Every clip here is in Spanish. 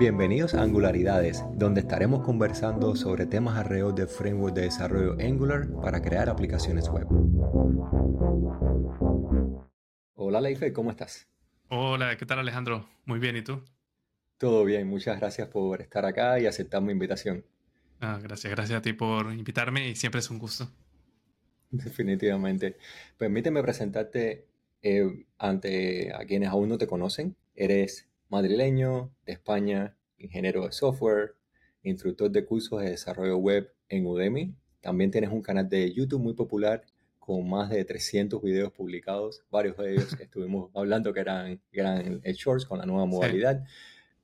Bienvenidos a Angularidades, donde estaremos conversando sobre temas alrededor del framework de desarrollo Angular para crear aplicaciones web. Hola Leife, ¿cómo estás? Hola, ¿qué tal Alejandro? Muy bien, ¿y tú? Todo bien, muchas gracias por estar acá y aceptar mi invitación. Ah, gracias, gracias a ti por invitarme y siempre es un gusto. Definitivamente. Permíteme presentarte eh, ante a quienes aún no te conocen. Eres madrileño, de España, ingeniero de software, instructor de cursos de desarrollo web en Udemy. También tienes un canal de YouTube muy popular con más de 300 videos publicados. Varios de ellos estuvimos hablando que eran, eran shorts con la nueva modalidad,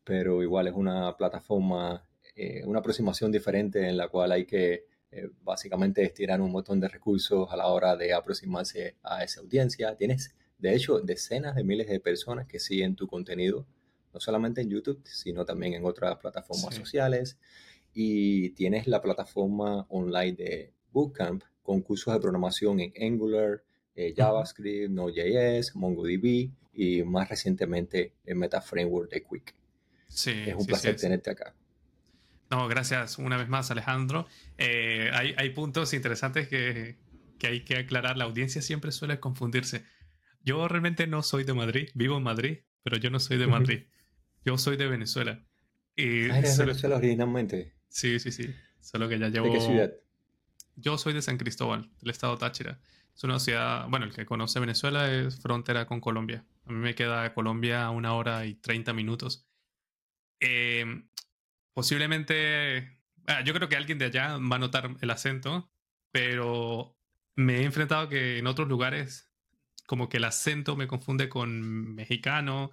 pero igual es una plataforma, eh, una aproximación diferente en la cual hay que eh, básicamente estirar un montón de recursos a la hora de aproximarse a esa audiencia. Tienes, de hecho, decenas de miles de personas que siguen tu contenido no solamente en YouTube, sino también en otras plataformas sociales. Y tienes la plataforma online de Bootcamp con cursos de programación en Angular, eh, JavaScript, Node.js, MongoDB y más recientemente el Meta Framework de Quick. Sí, es un placer tenerte acá. No, gracias una vez más, Alejandro. Eh, hay, hay, puntos interesantes que, que, hay que aclarar. La audiencia siempre suele confundirse. Yo realmente no soy de Madrid, vivo en Madrid, pero yo no soy de Madrid. Yo soy de Venezuela. Y ah, ¿eres de Venezuela originalmente? Sí, sí, sí. Solo que ya llevo... ¿De qué ciudad? Yo soy de San Cristóbal, del estado Táchira. Es una ciudad, bueno, el que conoce Venezuela es frontera con Colombia. A mí me queda Colombia una hora y 30 minutos. Em, posiblemente, ah, yo creo que alguien de allá va a notar el acento, pero me he enfrentado que en otros lugares como que el acento me confunde con mexicano,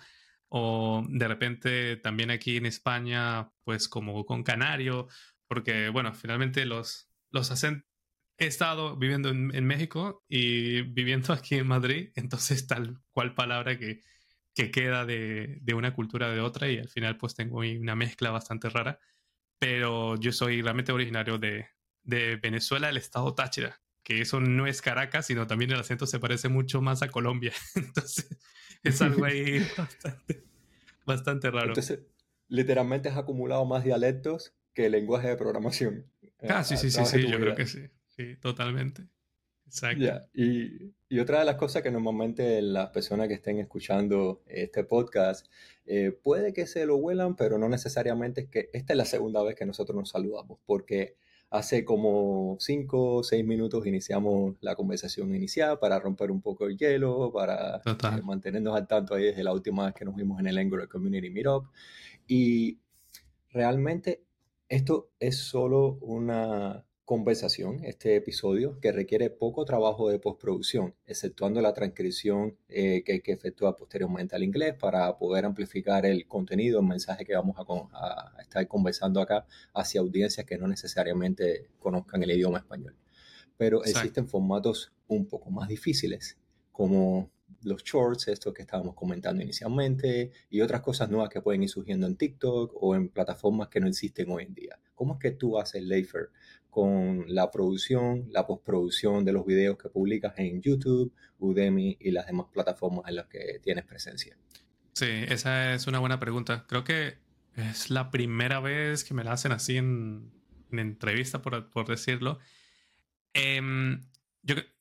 o de repente también aquí en España, pues como con canario, porque bueno, finalmente los, los acentos, he estado viviendo en, México y viviendo aquí en Madrid, entonces tal cual palabra que, que queda de, de, una cultura de otra y al final pues tengo una mezcla bastante rara, pero yo soy realmente originario de, de Venezuela, el estado Táchira, que eso no es Caracas, sino también el acento se parece mucho más a Colombia. Entonces, es algo ahí bastante, bastante raro. Entonces, literalmente has acumulado más dialectos que lenguaje de programación. Eh, ah, sí, sí, sí, sí, yo creo que sí. Sí, totalmente. Exacto. Y, y, otra de las cosas que normalmente las personas que estén escuchando este podcast eh, puede que se lo huelan, pero no necesariamente es que esta es la segunda vez que nosotros nos saludamos, porque Hace como 5 o 6 minutos iniciamos la conversación inicial para romper un poco el hielo, para eh, mantenernos al tanto ahí desde la última vez que nos vimos en el Angular Community Meetup. Y realmente esto es solo una conversación, este episodio, que requiere poco trabajo de postproducción, exceptuando la transcripción eh, que hay que efectuar posteriormente al inglés para poder amplificar el contenido, el mensaje que vamos a, estar conversando acá hacia audiencias que no necesariamente conozcan el idioma español. Pero existen formatos un poco más difíciles, como los shorts, esto que estábamos comentando inicialmente, y otras cosas nuevas que pueden ir surgiendo en TikTok o en plataformas que no existen hoy en día. ¿Cómo es que tú haces, Leifer, con la producción, la postproducción de los videos que publicas en YouTube, Udemy y las demás plataformas en las que tienes presencia? Sí, esa es una buena pregunta. Creo que es la primera vez que me la hacen así en, entrevista, por, por decirlo. Eh,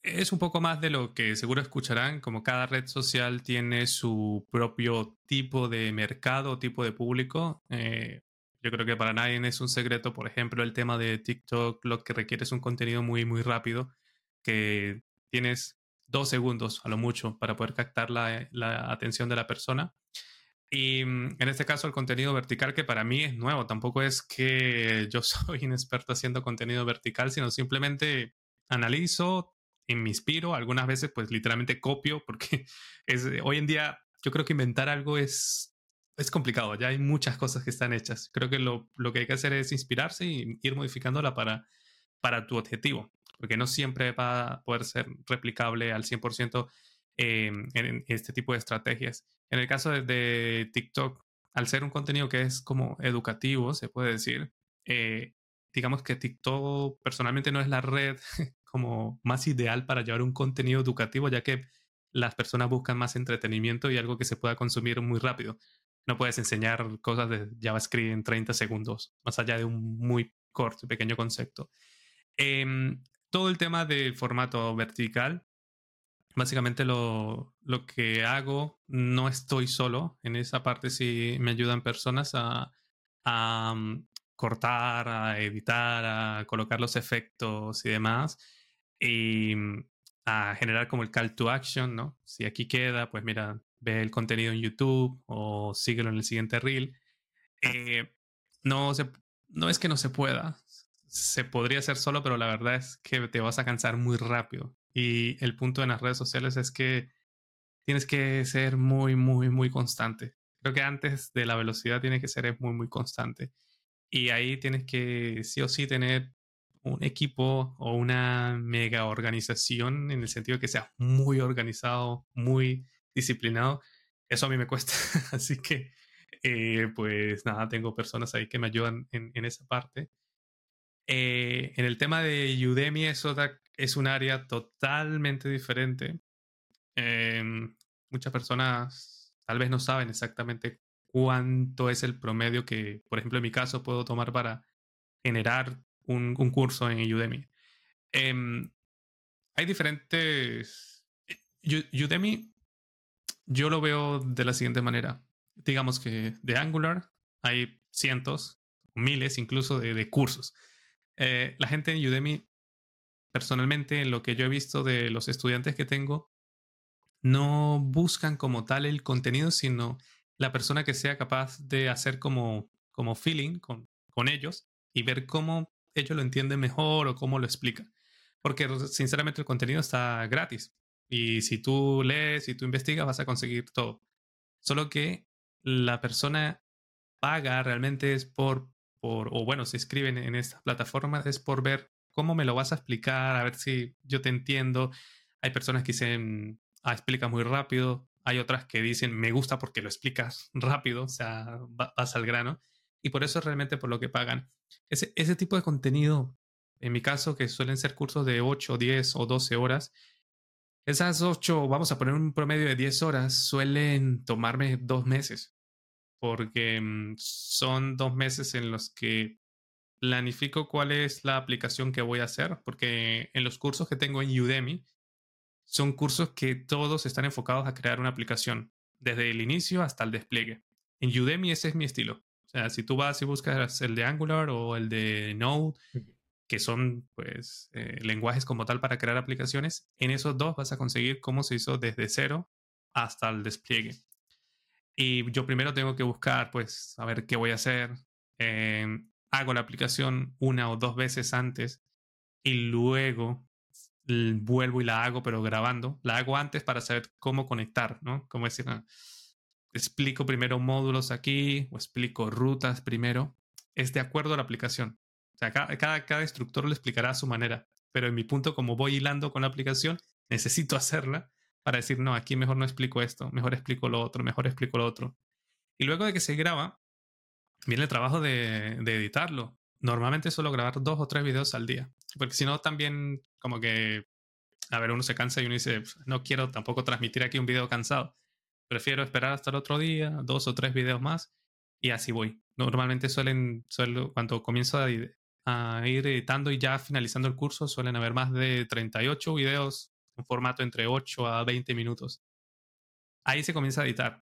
es un poco más de lo que seguro escucharán, como cada red social tiene su propio tipo de mercado, tipo de público. Eh, yo creo que para nadie es un secreto, por ejemplo, el tema de TikTok, lo que requiere es un contenido muy, muy rápido, que tienes dos segundos a lo mucho para poder captar la, la atención de la persona. Y mm, en este caso el contenido vertical, que para mí es nuevo, tampoco es que yo soy un experto haciendo contenido vertical, sino simplemente analizo, me inspiro, algunas veces pues literalmente copio, porque es, hoy en día yo creo que inventar algo es, es complicado, ya hay muchas cosas que están hechas. Creo que lo, lo que hay que hacer es inspirarse y ir modificándola para, para tu objetivo, porque no siempre va a poder ser replicable al 100% em, en este tipo de estrategias. En el caso de, TikTok, al ser un contenido que es como educativo, se puede decir, eh, digamos que TikTok personalmente no es la red como más ideal para llevar un contenido educativo, ya que las personas buscan más entretenimiento y algo que se pueda consumir muy rápido. no puedes enseñar cosas de JavaScript en 30 segundos, más allá de un muy corto, pequeño concepto. Em, todo el tema del formato vertical, básicamente lo, lo, que hago, no estoy solo, en esa parte sí me ayudan personas a, a mm, cortar, a editar, a colocar los efectos y demás, y mm, a generar como el call to action, ¿no? Si aquí queda, pues mira, ve el contenido en YouTube o síguelo en el siguiente reel. Eh, no, se, no es que no se pueda, se podría hacer solo, pero la verdad es que te vas a cansar muy rápido. Y el punto en las redes sociales es que tienes que ser muy, muy, muy constante. Creo que antes de la velocidad tiene que ser muy, muy constante. Y ahí tienes que sí o sí tener un equipo o una mega organización en el sentido que sea muy organizado, muy disciplinado. Eso a mí me cuesta. Así que, eh, pues nada, tengo personas ahí que me ayudan en, esa parte. Eh, en el tema de Udemy, eso es un área totalmente diferente. Em, muchas personas tal vez no saben exactamente cuánto es el promedio que, por ejemplo, en mi caso puedo tomar para generar un, curso en Udemy. Em, hay diferentes... Udemy, yo lo veo de la siguiente manera. Digamos que de Angular hay cientos, miles incluso de, cursos. Eh, la gente en Udemy, personalmente, en lo que yo he visto de los estudiantes que tengo, no buscan como tal el contenido, sino la persona que sea capaz de hacer como, como feeling con, con ellos y ver cómo ellos lo entienden mejor o cómo lo explican. Porque sinceramente el contenido está gratis. Y si tú lees y tú investigas, vas a conseguir todo. Solo que la persona paga realmente es por, por o bueno, se inscriben en estas plataformas, es por ver cómo me lo vas a explicar, a ver si yo te entiendo. Hay personas que dicen, ah, explica muy rápido. Hay otras que dicen, me gusta porque lo explicas rápido, o sea, vas al grano. Y por eso es realmente por lo que pagan. Ese, ese tipo de contenido, en mi caso, que suelen ser cursos de 8, 10 o 12 horas, esas 8, vamos a poner un promedio de 10 horas, suelen tomarme dos meses, porque mm, son dos meses en los que planifico cuál es la aplicación que voy a hacer, porque en los cursos que tengo en Udemy, son cursos que todos están enfocados a crear una aplicación, desde el inicio hasta el despliegue. En Udemy ese es mi estilo. Sea, si tú vas y buscas el de Angular o el de Node, que son pues eh, lenguajes como tal para crear aplicaciones, en esos dos vas a conseguir cómo se hizo desde cero hasta el despliegue. Y yo primero tengo que buscar, pues, a ver qué voy a hacer. Em, hago la aplicación una o dos veces antes y luego vuelvo y la hago, pero grabando. La hago antes para saber cómo conectar, ¿no? Cómo decir, ah, explico primero módulos aquí o explico rutas primero, es de acuerdo a la aplicación. O sea, cada, instructor lo explicará a su manera, pero en mi punto, como voy hilando con la aplicación, necesito hacerla para decir, no, aquí mejor no explico esto, mejor explico lo otro, mejor explico lo otro. Y luego de que se graba, viene el trabajo de, de editarlo. Normalmente suelo grabar dos o tres videos al día, porque si no, también como que, a ver, uno se cansa y uno dice, no quiero tampoco transmitir aquí un video cansado prefiero esperar hasta el otro día, dos o tres videos más, y así voy. Normalmente suelen, suelo, cuando comienzo a, ir editando y ya finalizando el curso, suelen haber más de 38 videos en formato entre 8 a 20 minutos. Ahí se comienza a editar.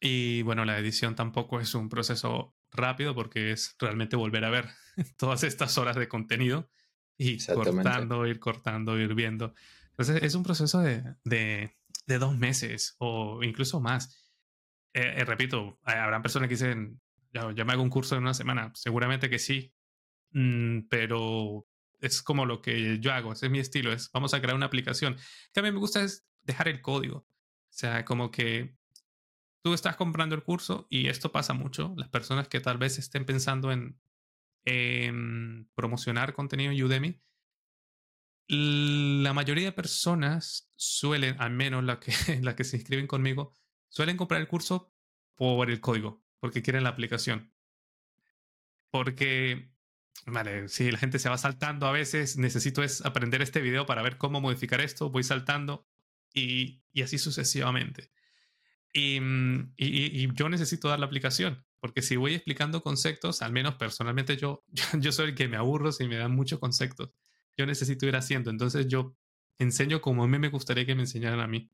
Y bueno, la edición tampoco es un proceso rápido porque es realmente volver a ver todas estas horas de contenido y cortando, ir cortando, ir viendo. Entonces es un proceso de, de dos meses o incluso más. Eh, eh, repito, habrán personas que dicen, ya, me hago un curso en una semana. Seguramente que sí, mm, pero es como lo que yo hago, ese es mi estilo, es vamos a crear una aplicación. Mí me gusta es dejar el código. O sea, como que tú estás comprando el curso y esto pasa mucho. Las personas que tal vez estén pensando en, en promocionar contenido en Udemy, la mayoría de personas suelen, al menos las que, la que se inscriben conmigo, suelen comprar el curso por el código, porque quieren la aplicación. Porque, vale, si la gente se va saltando a veces, necesito es aprender este video para ver cómo modificar esto, voy saltando y, y así sucesivamente. Mm, y, y, yo necesito dar la aplicación, porque si voy explicando conceptos, al menos personalmente yo, yo, soy el que me aburro si me dan muchos conceptos. Yo necesito ir haciendo, entonces yo enseño como a mí me gustaría que me enseñaran a mí.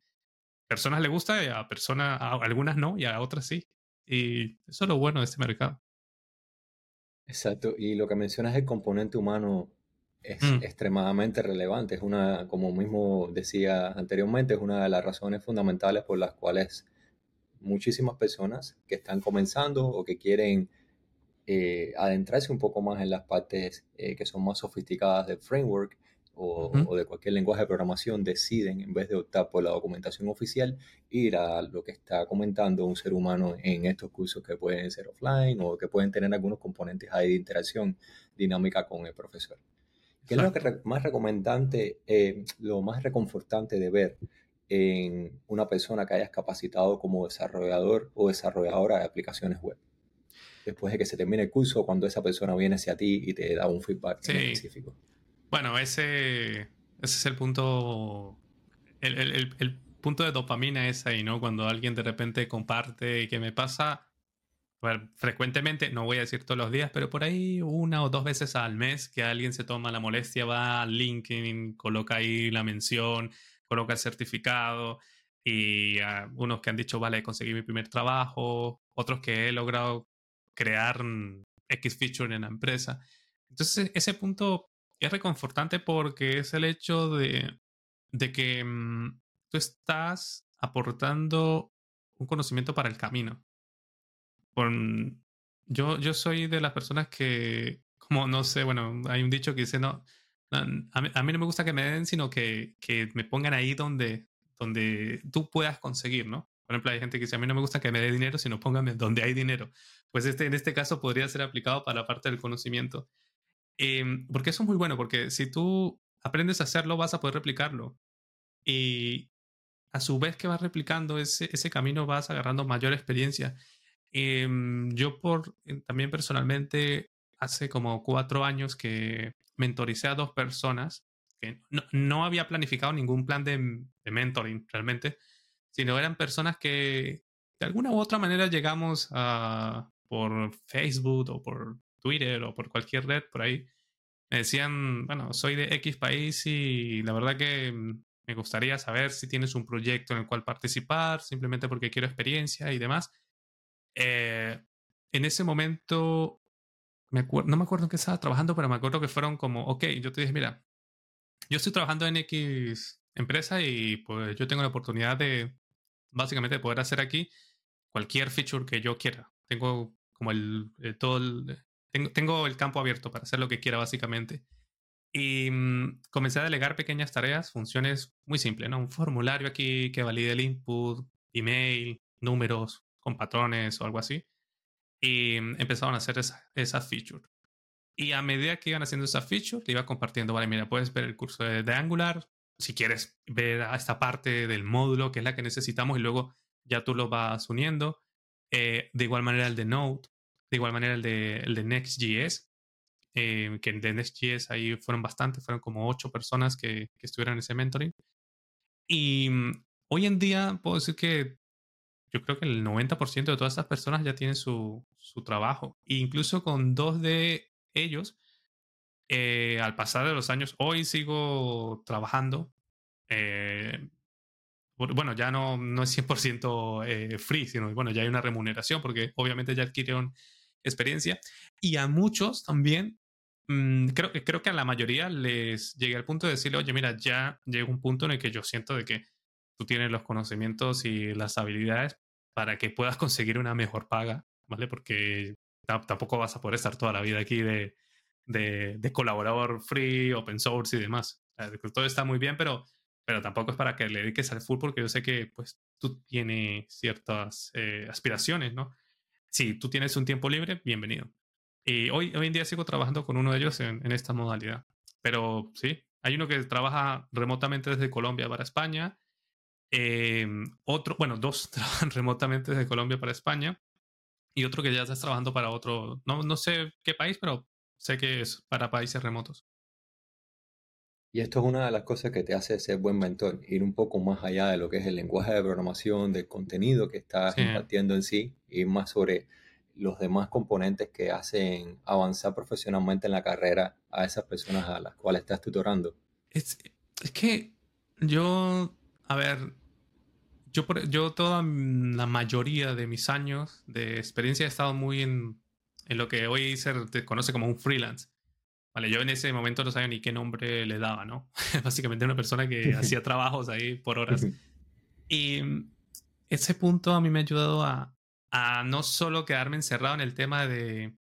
Personas le gusta, y a personas, a algunas no, y a otras sí. Y eso es lo bueno de este mercado. Exacto, y lo que mencionas el componente humano es mm. extremadamente relevante. Es una, como mismo decía anteriormente, es una de las razones fundamentales por las cuales muchísimas personas que están comenzando o que quieren eh, adentrarse un poco más en las partes eh, que son más sofisticadas del framework o, de cualquier lenguaje de programación deciden, en vez de optar por la documentación oficial, ir a lo que está comentando un ser humano en estos cursos que pueden ser offline o que pueden tener algunos componentes ahí de interacción dinámica con el profesor. ¿Qué es lo que más recomendante, eh, lo más reconfortante de ver en una persona que hayas capacitado como desarrollador o desarrolladora de aplicaciones web? Después de que se termine el curso, cuando esa persona viene hacia ti y te da un feedback específico. Bueno, ese, ese es el punto. El, el, el, punto de dopamina es ahí, ¿no? Cuando alguien de repente comparte que me pasa. Bueno, frecuentemente, no voy a decir todos los días, pero por ahí una o dos veces al mes que alguien se toma la molestia, va al LinkedIn, coloca ahí la mención, coloca el certificado y unos que han dicho, vale, conseguí mi primer trabajo, otros que he logrado crear X feature en la empresa. Entonces, ese punto es reconfortante porque es el hecho de, que mm, tú estás aportando un conocimiento para el camino. yo, yo soy de las personas que, como no sé, bueno, hay un dicho que dice, no, a, mí, no me gusta que me den, sino que, que, me pongan ahí donde, donde tú puedas conseguir, ¿no? Por ejemplo, hay gente que dice, a mí no me gusta que me dé dinero, sino póngame donde hay dinero. Pues este, en este caso podría ser aplicado para la parte del conocimiento. Em, porque eso es muy bueno, porque si tú aprendes a hacerlo, vas a poder replicarlo. Y a su vez que vas replicando ese, ese camino, vas agarrando mayor experiencia. Em, yo por, también personalmente, hace como cuatro años que mentoricé a dos personas que no, no había planificado ningún plan de, de, mentoring realmente, sino eran personas que de alguna u otra manera llegamos a, por Facebook o por Twitter o por cualquier red por ahí, me decían, bueno, soy de X país y la verdad que mm, me gustaría saber si tienes un proyecto en el cual participar, simplemente porque quiero experiencia y demás. Eh, en ese momento, me no me acuerdo en qué estaba trabajando, pero me acuerdo que fueron como, ok, yo te dije, mira, yo estoy trabajando en X empresa y pues yo tengo la oportunidad de, básicamente, poder hacer aquí cualquier feature que yo quiera. Tengo como el, eh, todo el, tengo, el campo abierto para hacer lo que quiera básicamente. Y mm, comencé a delegar pequeñas tareas, funciones muy simples, ¿no? Un formulario aquí que valide el input, email, números con patrones o algo así. Y mm, empezaron a hacer esa, esa feature. Y a medida que iban haciendo esa feature, te iba compartiendo, vale, mira, puedes ver el curso de, Angular, si quieres ver a esta parte del módulo, que es la que necesitamos, y luego ya tú lo vas uniendo. Eh, de igual manera el de Node, de igual manera el de, el de Next.js, eh, que de Next.js ahí fueron bastantes, fueron como ocho personas que, que estuvieron en ese mentoring. Y mm, hoy en día puedo decir que yo creo que el 90% de todas esas personas ya tienen su, su trabajo. E incluso con dos de ellos, eh, al pasar de los años, hoy sigo trabajando. Eh, bueno, ya no, no es 100% free, sino bueno, ya hay una remuneración porque obviamente ya adquirieron experiencia. Y a muchos también, mm, creo, creo que a la mayoría les llegué al punto de decirle, oye, mira, ya llega un punto en el que yo siento de que tú tienes los conocimientos y las habilidades para que puedas conseguir una mejor paga, ¿vale? Porque tampoco vas a poder estar toda la vida aquí de, de, colaborador free, open source y demás. Todo está muy bien, pero, pero tampoco es para que le dediques al full porque yo sé que pues tú tienes ciertas eh, aspiraciones, ¿no? si tú tienes un tiempo libre, bienvenido. Y hoy, hoy en día sigo trabajando con uno de ellos en, esta modalidad. Pero sí, hay uno que trabaja remotamente desde Colombia para España. Em, otro, bueno, dos trabajan remotamente desde Colombia para España. Y otro que ya está trabajando para otro, no, no sé qué país, pero sé que es para países remotos. Y esto es una de las cosas que te hace ser buen mentor, ir un poco más allá de lo que es el lenguaje de programación, del contenido que estás impartiendo en sí, y más sobre los demás componentes que hacen avanzar profesionalmente en la carrera a esas personas a las cuales estás tutorando. Es, es que yo, a ver, yo, yo toda la mayoría de mis años de experiencia he estado muy en, en lo que hoy se conoce como un freelance. Vale, yo en ese momento no sabía ni qué nombre le daba, ¿no? Básicamente una persona que hacía trabajos ahí por horas. Y ese punto a mí me ha ayudado a, a no solo quedarme encerrado en el tema de,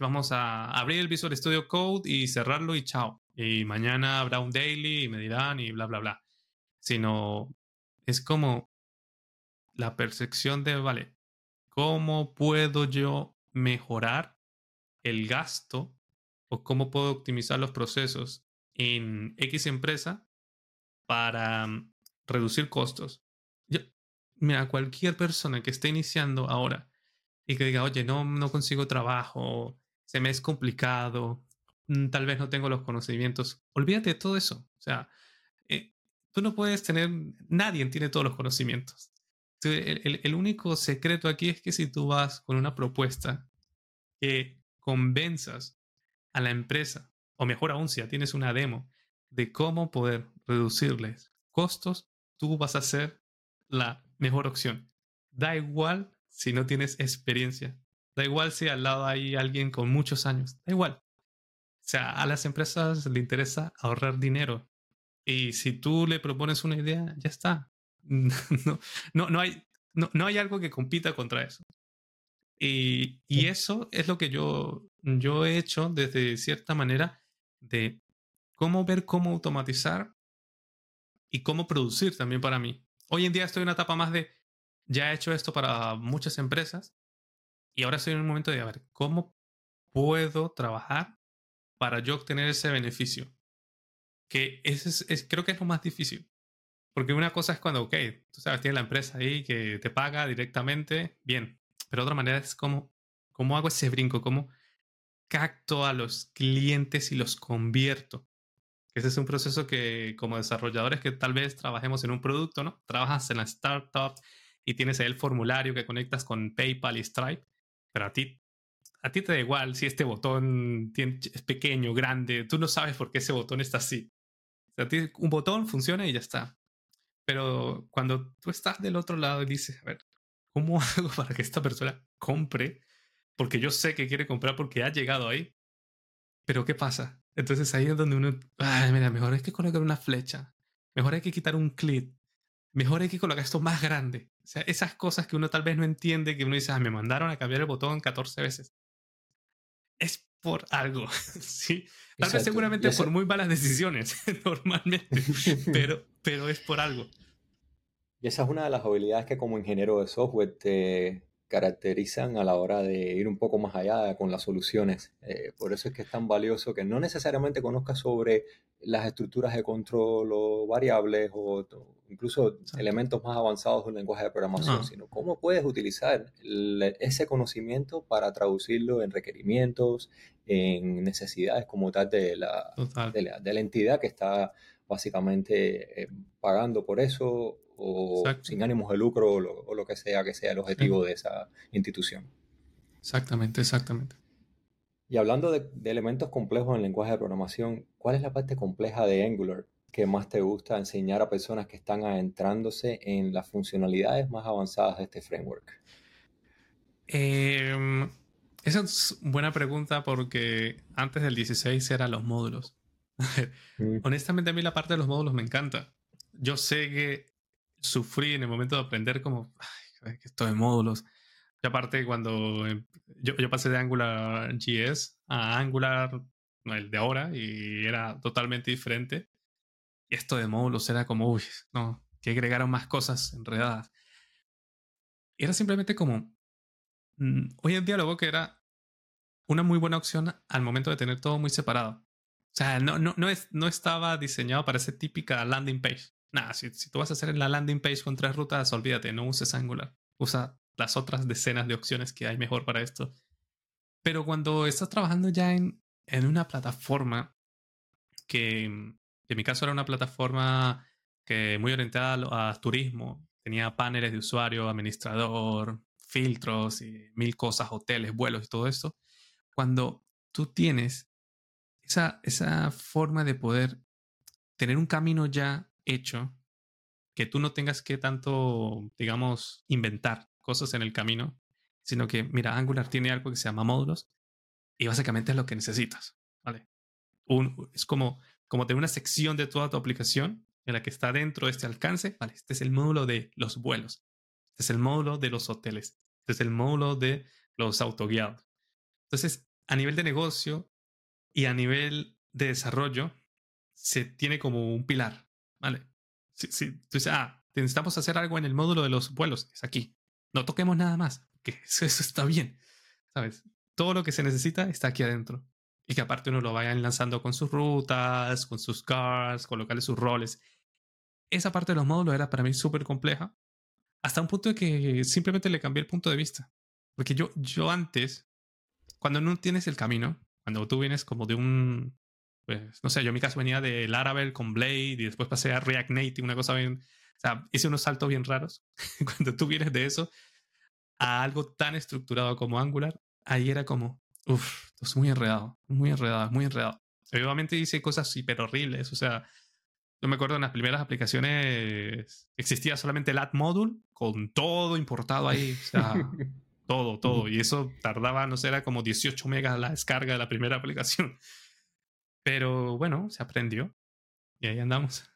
vamos a abrir el Visual Studio Code y cerrarlo y chao. Y mañana habrá un daily y me dirán y bla, bla, bla. Sino es como la percepción de, vale, ¿cómo puedo yo mejorar el gasto o cómo puedo optimizar los procesos en X empresa para mm, reducir costos. Yo, mira, cualquier persona que esté iniciando ahora y que diga, oye, no, no consigo trabajo, se me es complicado, mm, tal vez no tengo los conocimientos, olvídate de todo eso. O sea, eh, tú no puedes tener, nadie tiene todos los conocimientos. El, único secreto aquí es que si tú vas con una propuesta que convenzas a la empresa, o mejor aún, si ya tienes una demo de cómo poder reducirles costos, tú vas a ser la mejor opción. Da igual si no tienes experiencia. Da igual si al lado hay alguien con muchos años. Da igual. O sea, a las empresas le interesa ahorrar dinero. Y si tú le propones una idea, ya está. No, no, no, hay, no, no hay algo que compita contra eso. Y, y, eso es lo que yo, yo he hecho desde cierta manera de cómo ver cómo automatizar y cómo producir también para mí. Hoy en día estoy en una etapa más de, ya he hecho esto para muchas empresas y ahora estoy en un momento de, a ver, ¿cómo puedo trabajar para yo obtener ese beneficio? Que ese es, creo que es lo más difícil. Porque una cosa es cuando, ok, tú sabes, tienes la empresa ahí que te paga directamente, bien, pero otra manera es cómo, cómo hago ese brinco, cómo capto a los clientes y los convierto. Ese es un proceso que como desarrolladores que tal vez trabajemos en un producto, ¿no? Trabajas en la startup y tienes el formulario que conectas con PayPal y Stripe, pero a ti, a ti te da igual si este botón es pequeño, grande, tú no sabes por qué ese botón está así. a ti un botón funciona y ya está. Pero cuando tú estás del otro lado y dices, a ver, ¿cómo hago para que esta persona compre? Porque yo sé que quiere comprar porque ha llegado ahí. Pero ¿qué pasa? Entonces ahí es donde uno, ay, mira, mejor hay que colocar una flecha, mejor hay que quitar un clip, mejor hay que colocar esto más grande. O sea, esas cosas que uno tal vez no entiende, que uno dice, ah, me mandaron a cambiar el botón 14 veces. Es por algo, ¿sí? Tal vez seguramente por muy malas decisiones, normalmente, pero, pero es por algo. Y esa es una de las habilidades que como ingeniero de software te caracterizan a la hora de ir un poco más allá con las soluciones. Eh, por eso es que es tan valioso que no necesariamente conozcas sobre las estructuras de control o variables o incluso elementos más avanzados del lenguaje de programación, sino cómo puedes utilizar ese conocimiento para traducirlo en requerimientos, en necesidades como tal de la, de la, entidad que está básicamente eh, pagando por eso o sin ánimos de lucro o lo, que sea que sea el objetivo de esa institución. Exactamente, exactamente. Y hablando de, elementos complejos en el lenguaje de programación, ¿cuál es la parte compleja de Angular que más te gusta enseñar a personas que están adentrándose en las funcionalidades más avanzadas de este framework? Em, esa es buena pregunta porque antes del 16 eran los módulos. Mm. Honestamente a mí la parte de los módulos me encanta. Yo sé que sufrí en el momento de aprender como, esto de módulos. Y aparte, cuando em, yo, pasé de Angular JS a Angular, el de ahora, y era totalmente diferente. Y esto de módulos era como, uy, no, que agregaron más cosas enredadas. era simplemente como, mm, hoy en día lo que era una muy buena opción al momento de tener todo muy separado. O sea, no, no, no, es, no estaba diseñado para ser típica landing page. Nada, si, tú vas a hacer la landing page con tres rutas, olvídate, no uses Angular. Usa las otras decenas de opciones que hay mejor para esto. Pero cuando estás trabajando ya en, en una plataforma que, En mi caso era una plataforma que muy orientada a turismo. Tenía paneles de usuario, administrador, filtros y mil cosas, hoteles, vuelos y todo esto. Cuando tú tienes esa, esa forma de poder tener un camino ya hecho, que tú no tengas que tanto, digamos, inventar cosas en el camino, sino que, mira, Angular tiene algo que se llama módulos y básicamente es lo que necesitas, ¿vale? Un, es como, como tener una sección de toda tu aplicación en la que está dentro de este alcance, vale, este es el módulo de los vuelos, este es el módulo de los hoteles, este es el módulo de los autoguiados. Entonces, a nivel de negocio y a nivel de desarrollo, se tiene como un pilar, Si, si tú ah, necesitamos hacer algo en el módulo de los vuelos, es aquí. No toquemos nada más, que eso, está bien, ¿sabes? Todo lo que se necesita está aquí adentro. Y que aparte uno lo vaya enlazando con sus rutas, con sus cars, colocarle sus roles. Esa parte de los módulos era para mí súper compleja, hasta un punto de que simplemente le cambié el punto de vista. Porque yo, yo antes, cuando no tienes el camino, cuando tú vienes como de un, pues, no sé, yo en mi caso venía de Laravel con Blade y después pasé a React Native, una cosa bien, o sea, hice unos saltos bien raros. cuando tú vienes de eso a algo tan estructurado como Angular, ahí era como, uff, es muy enredado, muy enredado, muy enredado. Obviamente hice cosas hiper horribles, o sea, yo me acuerdo en las primeras aplicaciones existía solamente el add module con todo importado ahí, o sea, todo, todo. Y eso tardaba, no sé, era como 18 megas la descarga de la primera aplicación. Pero bueno, se aprendió y ahí andamos.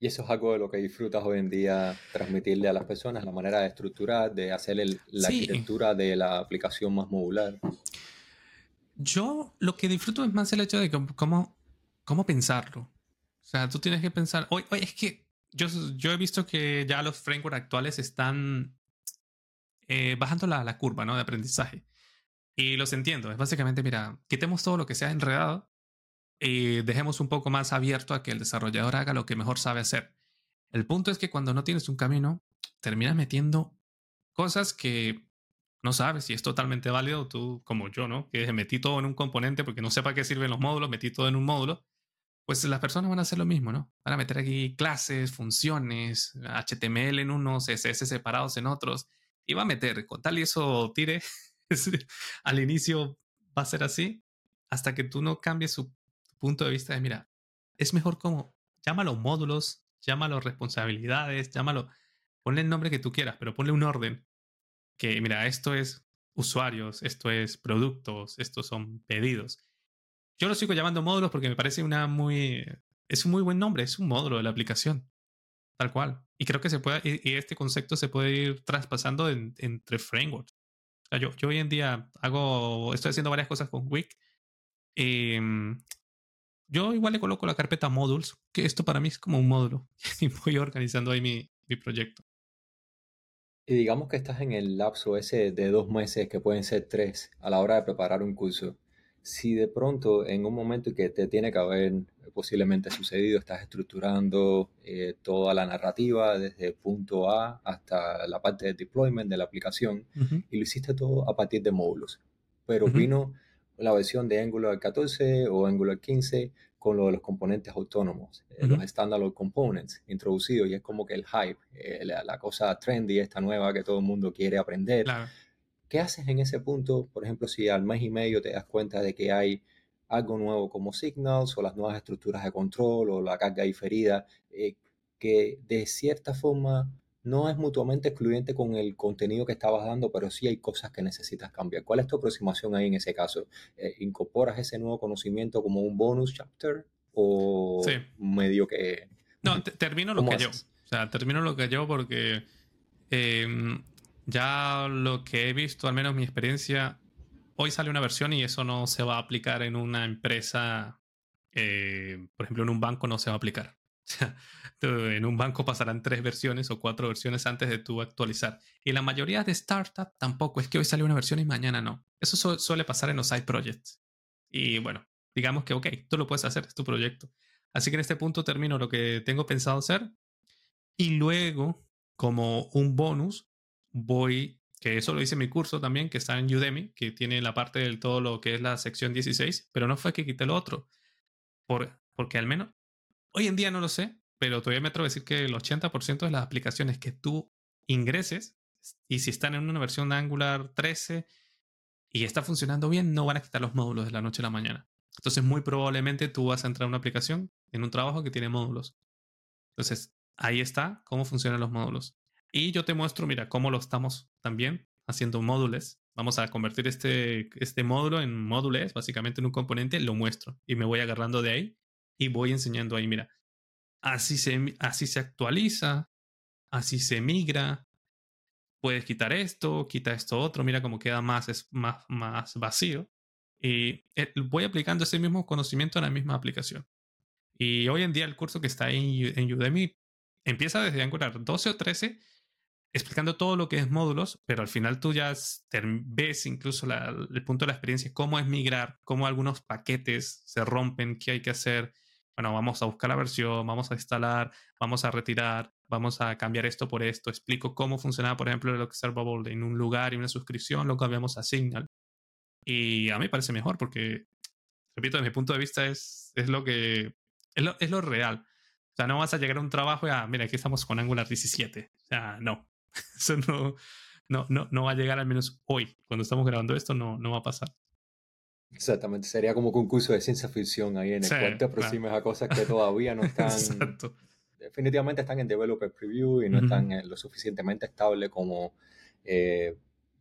Y eso es algo de lo que disfrutas hoy en día transmitirle a las personas, la manera de estructurar, de hacer la arquitectura de la aplicación más modular. Yo lo que disfruto es más el hecho de cómo, cómo pensarlo. O sea, tú tienes que pensar, oye, es que yo, yo he visto que ya los frameworks actuales están eh, bajando la, la curva ¿no? de aprendizaje. Y los entiendo. Es básicamente, mira, quitemos todo lo que sea enredado y dejemos un poco más abierto a que el desarrollador haga lo que mejor sabe hacer. El punto es que cuando no tienes un camino, terminas metiendo cosas que no sabes si es totalmente válido, tú como yo, ¿no? Que metí todo en un componente porque no sé para qué sirven los módulos, metí todo en un módulo, pues las personas van a hacer lo mismo, ¿no? Van a meter aquí clases, funciones, HTML en unos, CSS separados en otros, y va a meter, con tal y eso tire, al inicio va a ser así, hasta que tú no cambies su punto de vista de, mira, es mejor como, llámalo módulos, llámalo responsabilidades, llámalo, ponle el nombre que tú quieras, pero ponle un orden. Que, mira, esto es usuarios, esto es productos, estos son pedidos. Yo lo sigo llamando módulos porque me parece una muy, es un muy buen nombre, es un módulo de la aplicación, tal cual. Y creo que se puede, y, este concepto se puede ir traspasando entre frameworks. O sea, yo, yo hoy en día hago, estoy haciendo varias cosas con Wix. Em, yo igual le coloco la carpeta modules, que esto para mí es como un módulo. y voy organizando ahí mi, mi proyecto. Y digamos que estás en el lapso ese de dos meses, que pueden ser tres, a la hora de preparar un curso. Si de pronto en un momento que te tiene que haber posiblemente sucedido, estás estructurando eh, toda la narrativa desde punto A hasta la parte de deployment de la aplicación y lo hiciste todo a partir de módulos. Pero vino la versión de Angular 14 o Angular 15 con lo de los componentes autónomos, eh, los standalone components introducidos y es como que el hype, eh, la, cosa trendy, esta nueva que todo el mundo quiere aprender. ¿Qué haces en ese punto? Por ejemplo, si al mes y medio te das cuenta de que hay algo nuevo como Signals o las nuevas estructuras de control o la carga diferida, eh, que de cierta forma no es mutuamente excluyente con el contenido que estabas dando, pero sí hay cosas que necesitas cambiar. ¿Cuál es tu aproximación ahí en ese caso? Eh, ¿Incorporas ese nuevo conocimiento como un bonus chapter o medio que... No, termino lo que yo. O sea, termino lo que yo porque em, ya lo que he visto, al menos mi experiencia, hoy sale una versión y eso no se va a aplicar en una empresa, eh, por ejemplo, en un banco no se va a aplicar. En un banco pasarán tres versiones o cuatro versiones antes de tú actualizar. Y la mayoría de startups tampoco. Es que hoy sale una versión y mañana no. Eso suele pasar en los side projects. Y bueno, digamos que, ok, tú lo puedes hacer, es tu proyecto. Así que en este punto termino lo que tengo pensado hacer. Y luego, como un bonus, voy, que eso lo hice en mi curso también, que está en Udemy, que tiene la parte del todo lo que es la sección 16, pero no fue que quité lo otro. Por, porque al menos Hoy en día no lo sé, pero todavía me atrevo a decir que el 80% de las aplicaciones que tú ingreses, y si están en una versión de Angular 13 y está funcionando bien, no van a quitar los módulos de la noche a la mañana. Entonces, muy probablemente tú vas a entrar a una aplicación en un trabajo que tiene módulos. Entonces, ahí está cómo funcionan los módulos. Y yo te muestro, mira, cómo lo estamos también haciendo módulos. Vamos a convertir este, este módulo en módulos, básicamente en un componente, lo muestro y me voy agarrando de ahí y voy enseñando ahí, mira, así se, así se actualiza, así se migra, puedes quitar esto, quita esto otro, mira cómo queda más, es más, más vacío. Y eh, voy aplicando ese mismo conocimiento en la misma aplicación. Y hoy en día el curso que está en, en Udemy empieza desde Angular 12 o 13 explicando todo lo que es módulos, pero al final tú ya ves incluso el punto de la experiencia, cómo es migrar, cómo algunos paquetes se rompen, qué hay que hacer. Bueno, vamos a buscar la versión, vamos a instalar, vamos a retirar, vamos a cambiar esto por esto. Explico cómo funcionaba, por ejemplo, el Observable en un lugar y una suscripción, lo cambiamos a Signal. Y a mí me parece mejor porque, repito, desde mi punto de vista es, es lo que es lo, es lo real. O sea, no vas a llegar a un trabajo y, ah, mira, aquí estamos con Angular 17. O sea, no. Eso no, no, no, no va a llegar al menos hoy. Cuando estamos grabando esto, no, no va a pasar. Exactamente, sería como concurso de ciencia ficción ahí en el cual te aproximes a cosas que todavía no están. Exacto. Definitivamente están en developer preview y no están lo suficientemente estable como eh,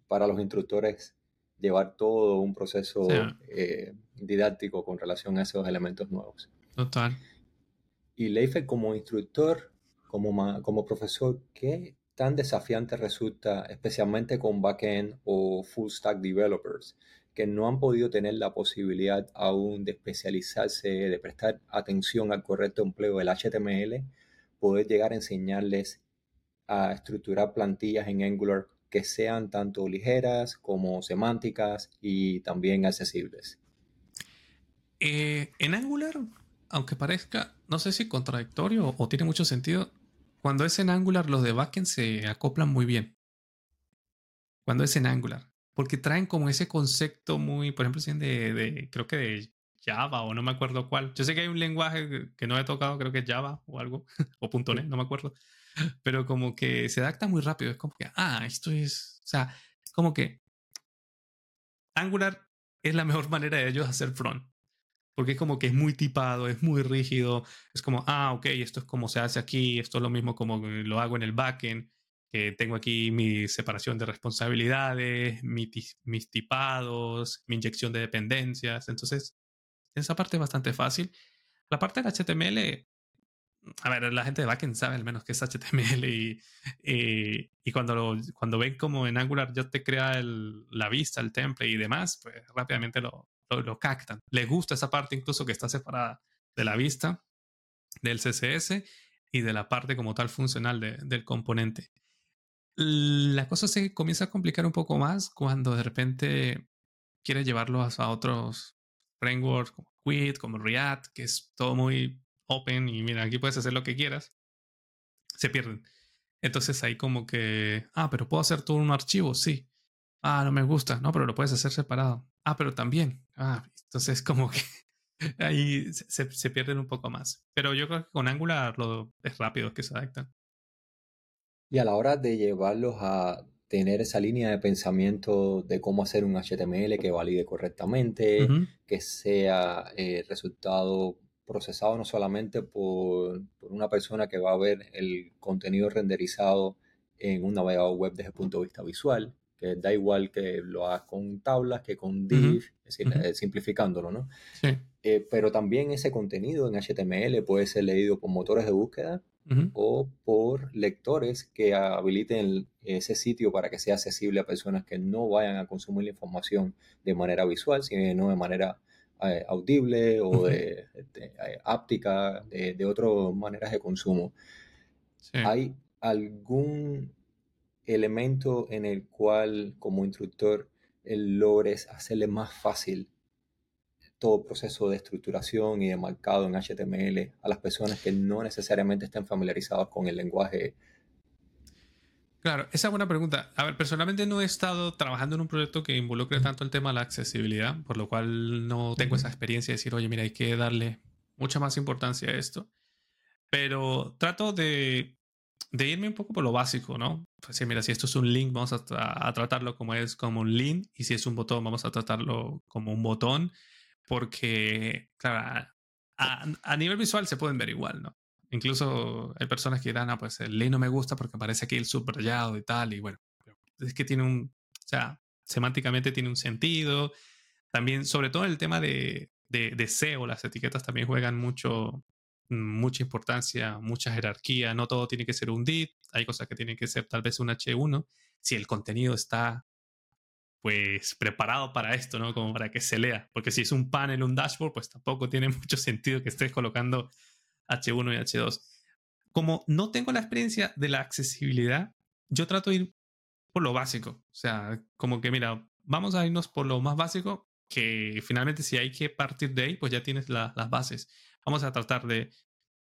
para los instructores llevar todo un proceso eh, didáctico con relación a esos elementos nuevos. Total. Y Leife, como instructor, como, como profesor, ¿qué tan desafiante resulta, especialmente con backend o full stack developers, que no han podido tener la posibilidad aún de especializarse, de prestar atención al correcto empleo del HTML, poder llegar a enseñarles a estructurar plantillas en Angular que sean tanto ligeras como semánticas y también accesibles. Eh, en Angular, aunque parezca, no sé si contradictorio o tiene mucho sentido, cuando es en Angular, los de backend se acoplan muy bien. Cuando es en Angular. Porque traen como ese concepto muy, por ejemplo, de, de creo que de Java o no me acuerdo cuál. Yo sé que hay un lenguaje que no he tocado, creo que es Java o algo, o .NET, no me acuerdo. Pero como que se adapta muy rápido. Es como que, ah, esto es, o sea, como que Angular es la mejor manera de ellos hacer front porque es como que es muy tipado, es muy rígido, es como, ah, ok, esto es como se hace aquí, esto es lo mismo como lo hago en el backend, que tengo aquí mi separación de responsabilidades, mis tipados, mi inyección de dependencias, entonces esa parte es bastante fácil. La parte del HTML, a ver, la gente de backend sabe al menos que es HTML y, y, cuando, cuando ven como en Angular ya te crea el, la vista, el template y demás, pues rápidamente lo, lo, captan. Les gusta esa parte incluso que está separada de la vista, del CSS y de la parte como tal funcional del componente. La cosa se comienza a complicar un poco más cuando de repente quieres llevarlo a otros frameworks como Qt, como React, que es todo muy open y mira, aquí puedes hacer lo que quieras. Se pierden. Entonces ahí como que, ah, pero puedo hacer todo un archivo, sí. Ah, no me gusta. No, pero lo puedes hacer separado. Ah, pero también. Ah, entonces como que ahí se, se, pierden un poco más. Pero yo creo que con Angular lo, es rápido que se adaptan. Y a la hora de llevarlos a tener esa línea de pensamiento de cómo hacer un HTML que valide correctamente, que sea eh, resultado procesado no solamente por, por, una persona que va a ver el contenido renderizado en un navegador web desde el punto de vista visual, que da igual que lo hagas con tablas que con div, es decir, eh, simplificándolo, ¿no? Sí. Eh, pero también ese contenido en HTML puede ser leído por motores de búsqueda o por lectores que habiliten ese sitio para que sea accesible a personas que no vayan a consumir la información de manera visual, sino de manera eh, audible o de, áptica, de, de otras maneras de consumo. Sí. ¿Hay algún elemento en el cual como instructor logres hacerle más fácil todo proceso de estructuración y de marcado en HTML a las personas que no necesariamente estén familiarizadas con el lenguaje. Claro, esa es buena pregunta. A ver, personalmente no he estado trabajando en un proyecto que involucre tanto el tema de la accesibilidad, por lo cual no tengo esa experiencia de decir, oye, mira, hay que darle mucha más importancia a esto. Pero trato de, de irme un poco por lo básico, ¿no? Pues sí, mira, si esto es un link, vamos a, a, tratarlo como es como un link, y si es un botón, vamos a tratarlo como un botón, porque, claro, a, nivel visual se pueden ver igual, ¿no? Incluso hay personas que dirán, ah, pues el link no me gusta porque parece aquí el subrayado y tal, y bueno, es que tiene un, o sea, semánticamente tiene un sentido. También, sobre todo el tema de, de, de SEO, las etiquetas también juegan mucho, mucha importancia, mucha jerarquía. No todo tiene que ser un DIT, hay cosas que tienen que ser tal vez un H1. Si el contenido está pues preparado para esto, ¿no? Como para que se lea. Porque si es un panel, un dashboard, pues tampoco tiene mucho sentido que estés colocando H1 y H2. Como no tengo la experiencia de la accesibilidad, yo trato ir por lo básico. O sea, como que mira, vamos a irnos por lo más básico, que finalmente si hay que partir de ahí, pues ya tienes las bases. Vamos a tratar de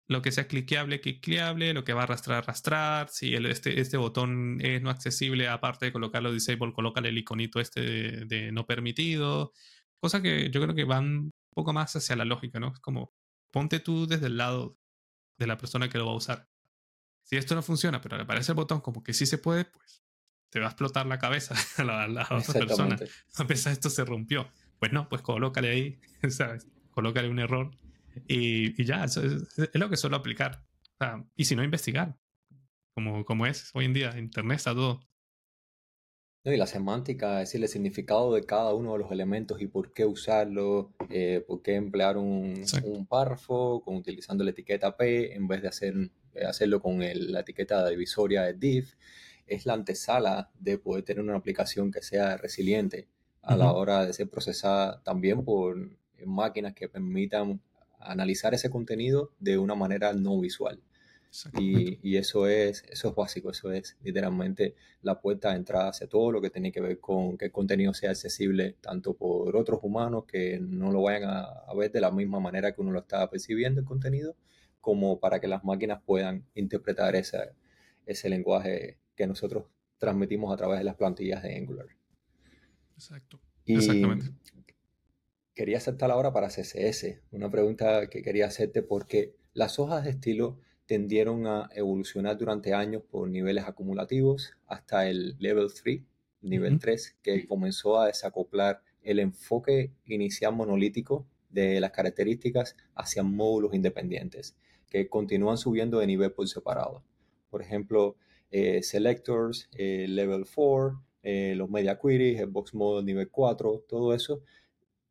lo que sea cliqueable, cliqueable, lo que va a arrastrar, arrastrar. Si el, este, este botón es no accesible, aparte de colocarlo disable, colócale el iconito este de, de, no permitido. Cosa que yo creo que van un poco más hacia la lógica, ¿no? Es como, ponte tú desde el lado de la persona que lo va a usar. Si esto no funciona, pero le aparece el botón como que sí se puede, pues te va a explotar la cabeza a la, la otra persona. A pesar de esto se rompió. Pues no, pues colócale ahí, ¿sabes? Colócale un error y, y ya, eso es, es, lo que suelo aplicar. O sea, y si no, investigar, como, como es hoy en día. Internet está todo. No, y la semántica, es decir, el significado de cada uno de los elementos y por qué usarlo, eh, por qué emplear un, un, párrafo con, utilizando la etiqueta P en vez de hacer, hacerlo con el, la etiqueta divisoria de div, es la antesala de poder tener una aplicación que sea resiliente a uh -huh. la hora de ser procesada también por máquinas que permitan analizar ese contenido de una manera no visual. Y, y, eso, es, eso es básico, eso es literalmente la puerta de entrada hacia todo lo que tiene que ver con que el contenido sea accesible tanto por otros humanos que no lo vayan a, a ver de la misma manera que uno lo está percibiendo el contenido, como para que las máquinas puedan interpretar ese, ese lenguaje que nosotros transmitimos a través de las plantillas de Angular. Exacto. Y Exactamente. Quería aceptar ahora para CSS, una pregunta que quería hacerte porque las hojas de estilo tendieron a evolucionar durante años por niveles acumulativos hasta el level 3, nivel uh -huh. 3, que comenzó a desacoplar el enfoque inicial monolítico de las características hacia módulos independientes, que continúan subiendo de nivel por separado. Por ejemplo, eh, selectors, eh, level 4, eh, los media queries, el box mode nivel 4, todo eso.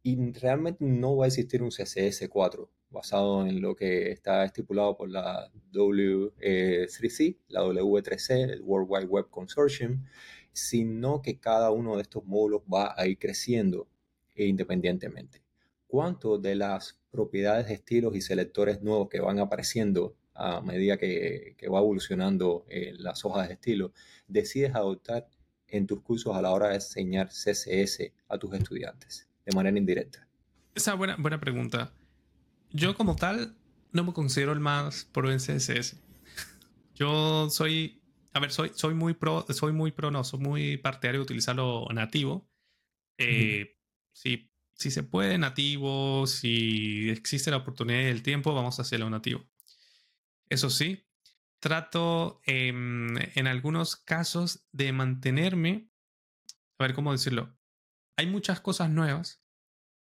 Y realmente no va a existir un CSS4 basado en lo que está estipulado por la W3C, la W3C, el World Wide Web Consortium, sino que cada uno de estos módulos va a ir creciendo independientemente. ¿Cuánto de las propiedades de estilos y selectores nuevos que van apareciendo a medida que, que va evolucionando eh, las hojas de estilo, decides adoptar en tus cursos a la hora de enseñar CSS a tus estudiantes de manera indirecta? Esa es buena, buena pregunta. Yo como tal no me considero el más pro en CSS. Yo soy, a ver, soy, soy muy pro, soy muy pro, no, soy muy partidario de utilizarlo nativo. Eh, si, si se puede nativo, si existe la oportunidad y el tiempo, vamos a hacerlo nativo. Eso sí, trato eh, en algunos casos de mantenerme, a ver cómo decirlo, hay muchas cosas nuevas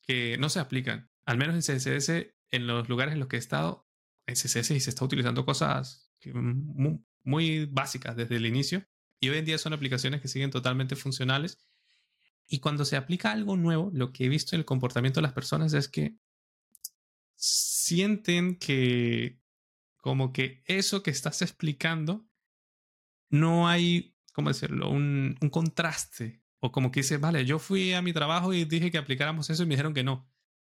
que no se aplican, al menos en CSS, en los lugares en los que he estado, en CSS se está utilizando cosas muy, muy básicas desde el inicio y hoy en día son aplicaciones que siguen totalmente funcionales. Y cuando se aplica algo nuevo, lo que he visto en el comportamiento de las personas es que sienten que como que eso que estás explicando, no hay, ¿cómo decirlo? Un, un, contraste. O como que dice, vale, yo fui a mi trabajo y dije que aplicáramos eso y me dijeron que no,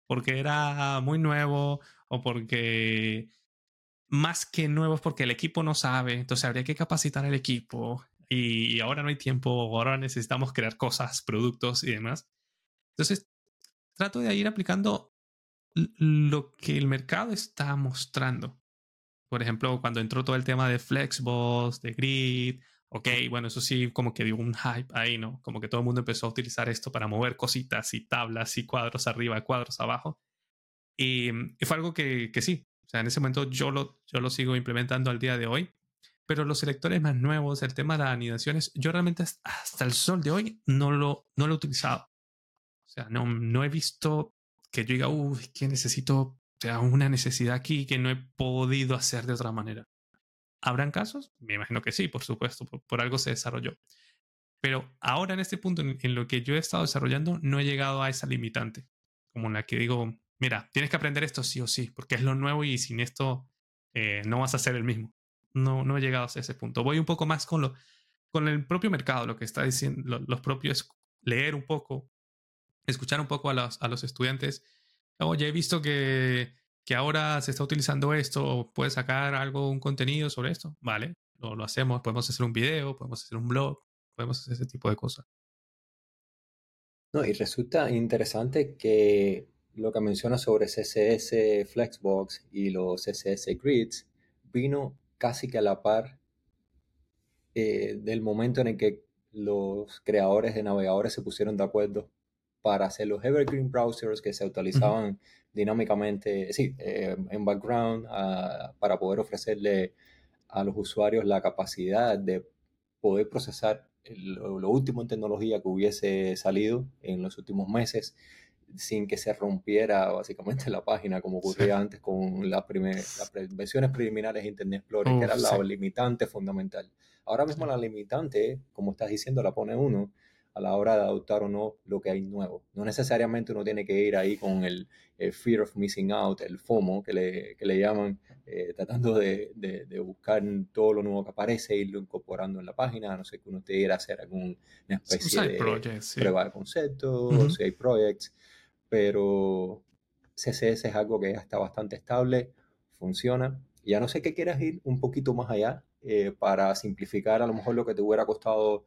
porque era muy nuevo o porque más que nuevo es porque el equipo no sabe, entonces habría que capacitar al equipo y ahora no hay tiempo, ahora necesitamos crear cosas, productos y demás. Entonces, trato de ir aplicando lo que el mercado está mostrando. Por ejemplo, cuando entró todo el tema de Flexbox, de Grid, ok, bueno, eso sí como que dio un hype ahí, ¿no? Como que todo el mundo empezó a utilizar esto para mover cositas y tablas y cuadros arriba, cuadros abajo. Y, y fue algo que, que sí, sea, en ese momento yo lo, yo lo sigo implementando al día de hoy. Pero los selectores más nuevos, el tema de las anidaciones, yo realmente hasta el sol de hoy no lo, no lo he utilizado. O sea, no, no he visto que yo diga, uy, que necesito, o sea, una necesidad aquí que no he podido hacer de otra manera. ¿Habrán casos? Me imagino que sí, por supuesto, por, algo se desarrolló. Pero ahora en este punto en, lo que yo he estado desarrollando, no he llegado a esa limitante, como en la que digo, mira, tienes que aprender esto sí o sí, porque es lo nuevo y sin esto eh, no vas a ser el mismo. No, no he llegado a ese punto. Voy un poco más con, lo, con el propio mercado, lo que está diciendo, los propios, leer un poco, escuchar un poco a los, a los estudiantes. Oye, he visto que que ahora se está utilizando esto, puedes sacar algo, un contenido sobre esto, vale, lo, lo hacemos, podemos hacer un video, podemos hacer un blog, podemos hacer ese tipo de cosas. No, y resulta interesante que lo que menciona sobre CSS Flexbox y los CSS Grids vino casi que a la par eh, del momento en el que los creadores de navegadores se pusieron de acuerdo para hacer los evergreen browsers que se utilizaban dinámicamente, sí, eh, en background ah, para poder ofrecerle a los usuarios la capacidad de poder procesar lo, último en tecnología que hubiese salido en los últimos meses sin que se rompiera básicamente la página como ocurría antes con las, las versiones preliminares de Internet Explorer, que era la limitante fundamental. Ahora mismo la limitante, como estás diciendo, la pone uno a la hora de adoptar o no lo que hay nuevo. No necesariamente uno tiene que ir ahí con el, fear of missing out, el FOMO que le, que le llaman, eh, tratando de, de, buscar todo lo nuevo que aparece irlo incorporando en la página, no sé que uno quiera hacer alguna especie de prueba de concepto, o si hay projects, pero CSS es algo que ya está bastante estable, funciona. Ya no sé qué quieras ir un poquito más allá eh, para simplificar a lo mejor lo que te hubiera costado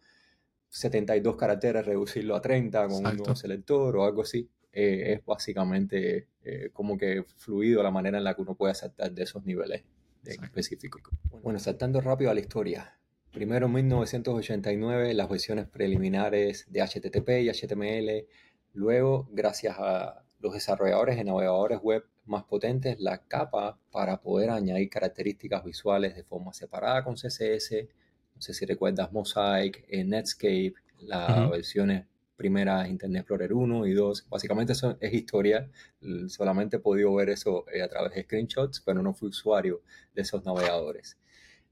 72 caracteres, reducirlo a 30 con un nuevo selector o algo así. Eh, es básicamente eh, como que fluido la manera en la que uno puede saltar de esos niveles específicos. Bueno, saltando rápido a la historia. Primero en 1989 las versiones preliminares de HTTP y HTML. Luego, gracias a los desarrolladores de navegadores web más potentes, la capa para poder añadir características visuales de forma separada con CSS no sé si recuerdas Mosaic, eh, Netscape, las versiones primeras Internet Explorer 1 y 2. Básicamente eso es historia. Solamente he podido ver eso eh, a través de screenshots, pero no fui usuario de esos navegadores.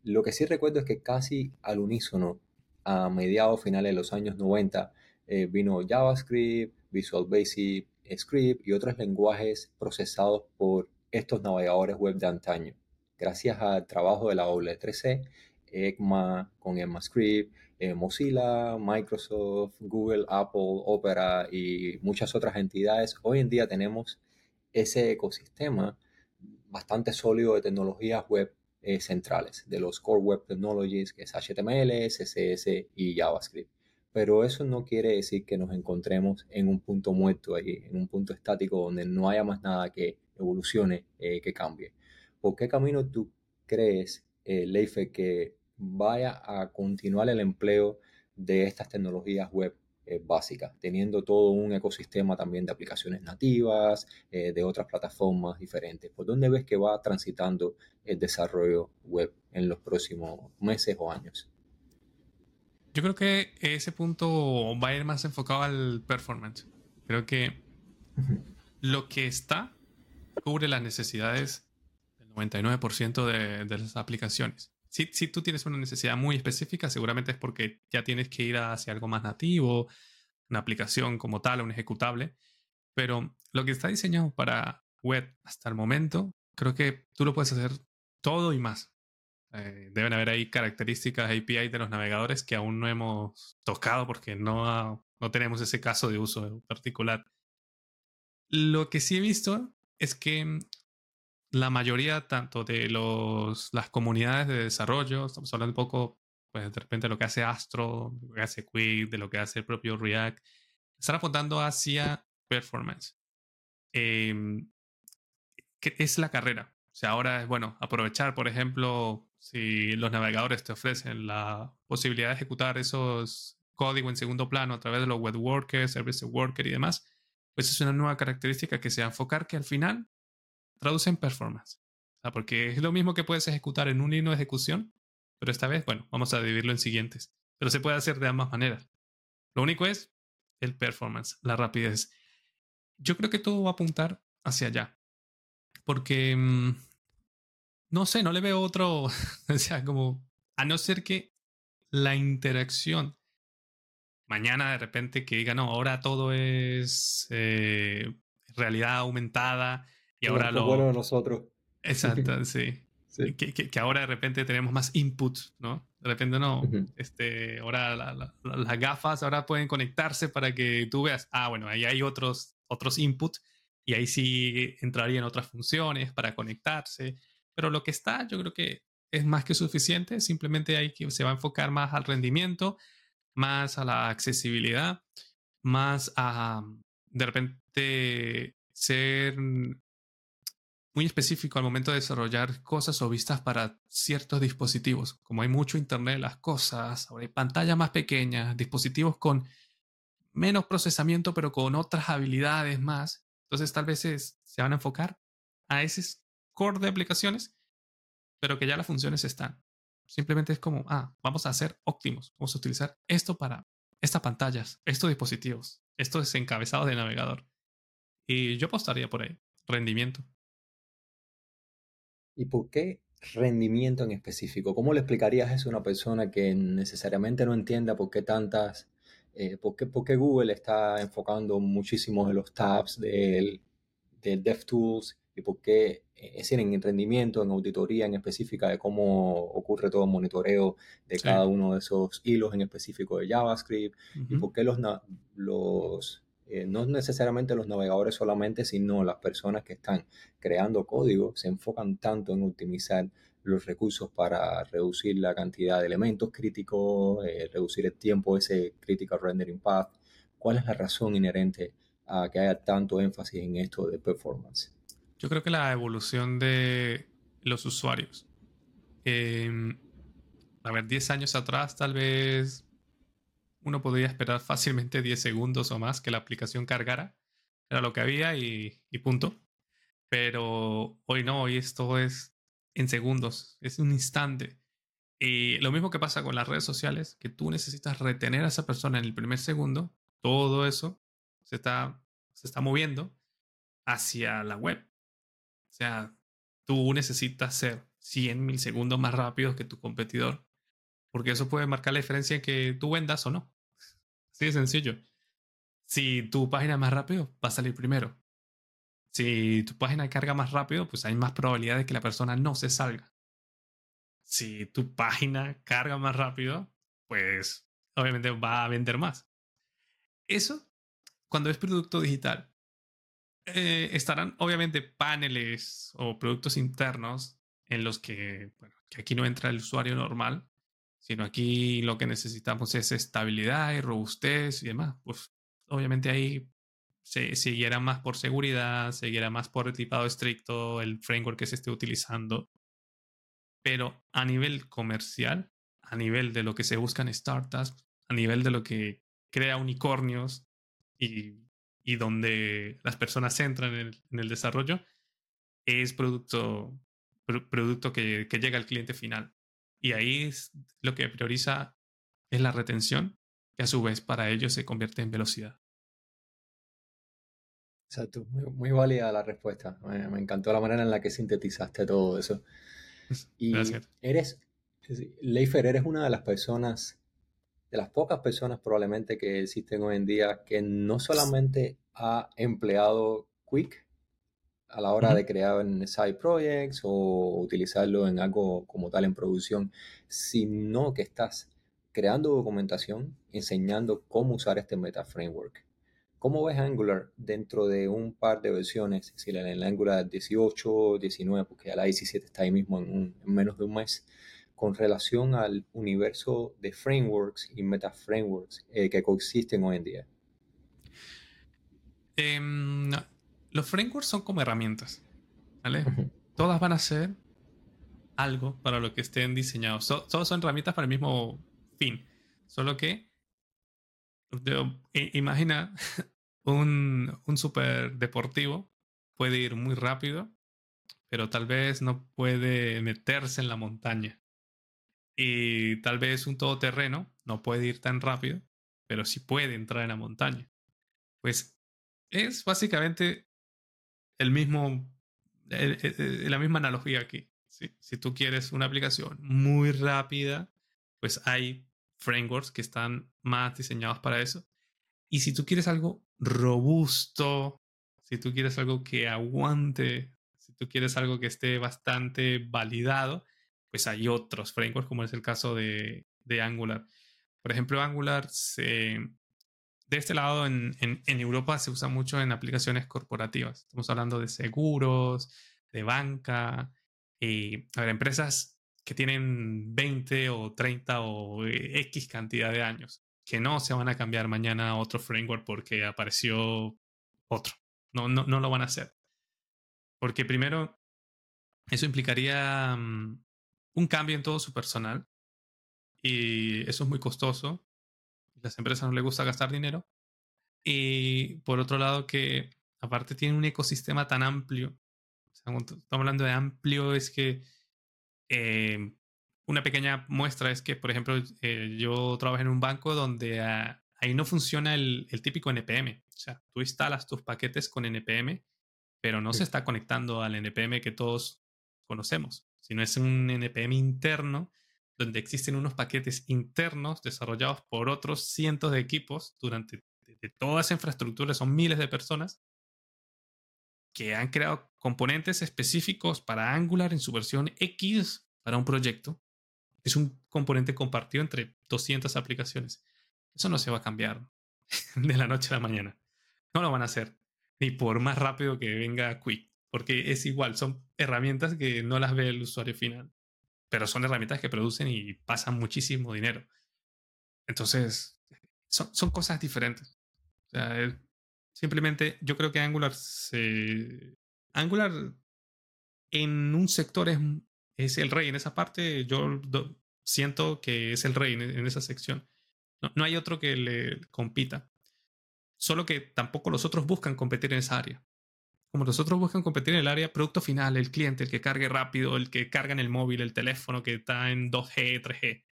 Lo que sí recuerdo es que casi al unísono, a mediados finales de los años 90, eh, vino JavaScript, Visual Basic Script y otros lenguajes procesados por estos navegadores web de antaño. Gracias al trabajo de la W3C, ECMA, con ECMAScript, eh, Mozilla, Microsoft, Google, Apple, Opera y muchas otras entidades. Hoy en día tenemos ese ecosistema bastante sólido de tecnologías web eh, centrales, de los Core Web Technologies, que es HTML, CSS y JavaScript. Pero eso no quiere decir que nos encontremos en un punto muerto ahí, en un punto estático donde no haya más nada que evolucione, eh, que cambie. ¿Por qué camino tú crees, Leife, que vaya a continuar el empleo de estas tecnologías web eh, básicas, teniendo todo un ecosistema también de aplicaciones nativas, eh, de otras plataformas diferentes. ¿Por dónde ves que va transitando el desarrollo web en los próximos meses o años? Yo creo que ese punto va a ir más enfocado al performance. Creo que lo que está cubre las necesidades del 99% de, de las aplicaciones si, tú tienes una necesidad muy específica, seguramente es porque ya tienes que ir hacia algo más nativo, una aplicación como tal, un ejecutable. Pero lo que está diseñado para web hasta el momento, creo que tú lo puedes hacer todo y más. Eh, deben haber ahí características API de los navegadores que aún no hemos tocado porque no, no tenemos ese caso de uso particular. Lo que sí he visto es que la mayoría tanto de los, las comunidades de desarrollo, estamos hablando un poco, pues de repente lo que hace Astro, de lo que hace Quick, de lo que hace el propio React, están apuntando hacia performance. Em, ¿Qué es la carrera? O sea, ahora es bueno aprovechar, por ejemplo, si los navegadores te ofrecen la posibilidad de ejecutar esos códigos en segundo plano a través de los web workers, service worker y demás, pues es una nueva característica que se va a enfocar que al final traduce en performance. porque es lo mismo que puedes ejecutar en un hilo de ejecución, pero esta vez, bueno, vamos a dividirlo en siguientes. Pero se puede hacer de ambas maneras. Lo único es el performance, la rapidez. Yo creo que todo va a apuntar hacia allá. Porque, mm, no sé, no le veo otro, o sea, como, a no ser que la interacción mañana de repente que diga, no, ahora todo es eh, realidad aumentada y ahora lo... Bueno de nosotros. Exacto, sí. Que, que, ahora de repente tenemos más input, ¿no? De repente no, este, ahora las gafas ahora pueden conectarse para que tú veas, ah, bueno, ahí hay otros, otros input y ahí sí entrarían otras funciones para conectarse, pero lo que está yo creo que es más que suficiente, simplemente hay que, se va a enfocar más al rendimiento, más a la accesibilidad, más a de repente ser muy específico al momento de desarrollar cosas o vistas para ciertos dispositivos. Como hay mucho Internet de las cosas, ahora hay pantallas más pequeñas, dispositivos con menos procesamiento pero con otras habilidades más. Entonces tal vez se van a enfocar a ese core de aplicaciones, pero que ya las funciones están. Simplemente es como, ah, vamos a ser óptimos, vamos a utilizar esto para estas pantallas, estos dispositivos, estos encabezados de navegador. Y yo apostaría por ahí, rendimiento. ¿Y por qué rendimiento en específico? ¿Cómo le explicarías eso a una persona que necesariamente no entienda por qué tantas, eh, por, qué, Google está enfocando muchísimo en los tabs del, del DevTools y por qué, es decir, en rendimiento, en auditoría en específica de cómo ocurre todo el monitoreo de cada uno de esos hilos en específico de JavaScript y por qué los, los eh, no necesariamente los navegadores solamente, sino las personas que están creando código se enfocan tanto en optimizar los recursos para reducir la cantidad de elementos críticos, eh, reducir el tiempo, ese critical rendering path. ¿Cuál es la razón inherente a que haya tanto énfasis en esto de performance? Yo creo que la evolución de los usuarios. Em, a ver, 10 años atrás tal vez uno podría esperar fácilmente 10 segundos o más que la aplicación cargara. Era lo que había y, punto. Pero hoy no, hoy esto es en segundos, es un instante. Y lo mismo que pasa con las redes sociales, que tú necesitas retener a esa persona en el primer segundo, todo eso se está, se está moviendo hacia la web. O sea, tú necesitas ser 100 mil segundos más rápido que tu competidor porque eso puede marcar la diferencia en que tú vendas o no. Así de sencillo. Si tu página es más rápido, va a salir primero. Si tu página carga más rápido, pues hay más probabilidad de que la persona no se salga. Si tu página carga más rápido, pues obviamente va a vender más. Eso, cuando es producto digital, eh, estarán obviamente paneles o productos internos en los que, bueno, que aquí no entra el usuario normal, sino aquí lo que necesitamos es estabilidad y robustez y demás. Pues obviamente ahí se siguiera más por seguridad, siguiera más por el tipado estricto, el framework que se esté utilizando. Pero a nivel comercial, a nivel de lo que se buscan startups, a nivel de lo que crea unicornios y, y donde las personas entran en el, en desarrollo, es producto, producto que llega al cliente final. Y ahí es lo que prioriza es la retención, que a su vez para ellos se convierte en velocidad. Exacto, muy, válida la respuesta. Me, encantó la manera en la que sintetizaste todo eso. Y Gracias. eres, Leifer, eres una de las personas, de las pocas personas probablemente que existen hoy en día que no solamente ha empleado Quick a la hora de crear en side projects o utilizarlo en algo como tal en producción, sino que estás creando documentación, enseñando cómo usar este Meta Framework. ¿Cómo ves Angular dentro de un par de versiones? Si en el Angular 18, 19, porque ya la 17 está ahí mismo en, menos de un mes, con relación al universo de frameworks y meta frameworks eh, que coexisten hoy en día. Em, los frameworks son como herramientas, ¿vale? Todas van a ser algo para lo que estén diseñados. todos son herramientas para el mismo fin. Solo que, imagina, un, un super deportivo puede ir muy rápido, pero tal vez no puede meterse en la montaña. Y tal vez un todoterreno no puede ir tan rápido, pero sí puede entrar en la montaña. Pues es básicamente el mismo, la misma analogía aquí. Si tú quieres una aplicación muy rápida, pues hay frameworks que están más diseñados para eso. Y si tú quieres algo robusto, si tú quieres algo que aguante, si tú quieres algo que esté bastante validado, pues hay otros frameworks, como es el caso de, de Angular. Por ejemplo, Angular se, de este lado en, en, en, Europa se usa mucho en aplicaciones corporativas. Estamos hablando de seguros, de banca, y a ver, empresas que tienen 20 o 30 o eh, X cantidad de años, que no se van a cambiar mañana a otro framework porque apareció otro. No, no, no lo van a hacer. Porque primero, eso implicaría mm, un cambio en todo su personal y eso es muy costoso las empresas no les gusta gastar dinero. Y por otro lado, que aparte tiene un ecosistema tan amplio. estamos hablando de amplio, es que eh, una pequeña muestra es que, por ejemplo, eh, yo trabajo en un banco donde ah, ahí no funciona el, el, típico NPM. O sea, tú instalas tus paquetes con NPM, pero no se está conectando al NPM que todos conocemos, sino es un NPM interno donde existen unos paquetes internos desarrollados por otros cientos de equipos durante de toda esa infraestructura, son miles de personas que han creado componentes específicos para Angular en su versión X para un proyecto. Es un componente compartido entre 200 aplicaciones. Eso no se va a cambiar de la noche a la mañana. No lo van a hacer, ni por más rápido que venga Quick, porque es igual, son herramientas que no las ve el usuario final pero son herramientas que producen y pasan muchísimo dinero. Entonces, son, son cosas diferentes. Simplemente yo creo que Angular. Angular en un sector es, es el rey. En esa parte yo siento que es el rey en, en esa sección. No, no hay otro que le compita. Solo que tampoco los otros buscan competir en esa área como los otros buscan competir en el área producto final, el cliente, el que cargue rápido, el que carga en el móvil, el teléfono que está en 2G, 3G.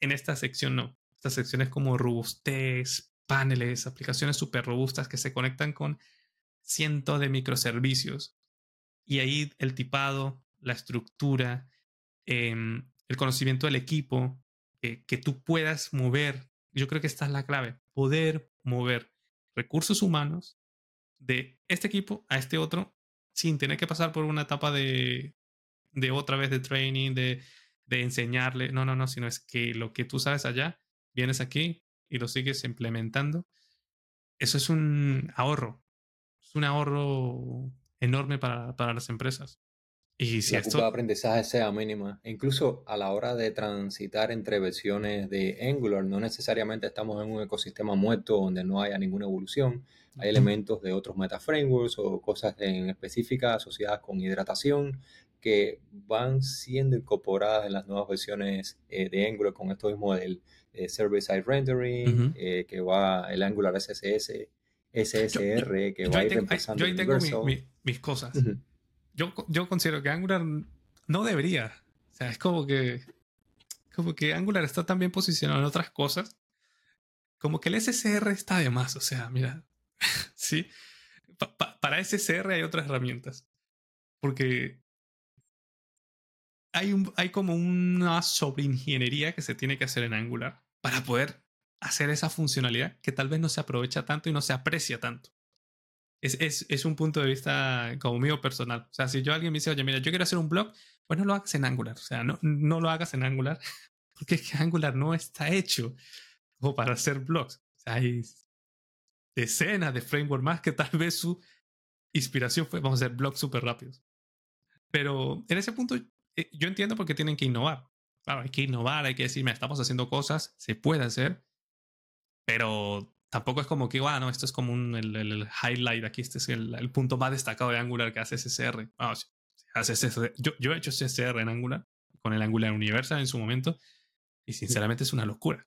En esta sección no. Esta sección es como robustez, paneles, aplicaciones súper robustas que se conectan con cientos de microservicios. Y ahí el tipado, la estructura, em, el conocimiento del equipo, que tú puedas mover. Yo creo que esta es la clave, poder mover recursos humanos de este equipo a este otro sin tener que pasar por una etapa de, de otra vez de training, de, de enseñarle. No, no, no, sino es que lo que tú sabes allá, vienes aquí y lo sigues implementando. Eso es un ahorro. Es un ahorro enorme para, para las empresas. Y si la esto... de aprendizaje sea mínima. Incluso a la hora de transitar entre versiones de Angular, no necesariamente estamos en un ecosistema muerto donde no haya ninguna evolución. Hay elementos de otros meta frameworks o cosas en específicas asociadas con hidratación que van siendo incorporadas en las nuevas versiones eh, de Angular con esto mismo del eh, Service Side Rendering, eh, que va el Angular SSS, SSR, que va a ir Yo ahí tengo mis cosas. Yo, yo considero que Angular no debería. O sea, es como que, como que Angular está tan bien posicionado en otras cosas, como que el SSR está de más. O sea, mira, ¿sí? para SSR hay otras herramientas. Porque hay, un, hay como una sobreingeniería que se tiene que hacer en Angular para poder hacer esa funcionalidad que tal vez no se aprovecha tanto y no se aprecia tanto. Es, es, es, un punto de vista como mío personal. O sea, si yo alguien me dice, oye, mira, yo quiero hacer un blog, pues no lo hagas en Angular. O sea, no, no lo hagas en Angular, porque es que Angular no está hecho como para hacer blogs. O sea, hay decenas de frameworks más que tal vez su inspiración fue, vamos a hacer blogs súper rápidos. Pero en ese punto eh, yo entiendo por qué tienen que innovar. Claro, hay que innovar, hay que decir, estamos haciendo cosas, se puede hacer, pero tampoco es como que, bueno, esto es como un, el, el, highlight aquí, este es el, el, punto más destacado de Angular que hace SSR. Ah, hace SSR. Yo, yo he hecho SSR en Angular, con el Angular Universal en su momento, y sinceramente es una locura.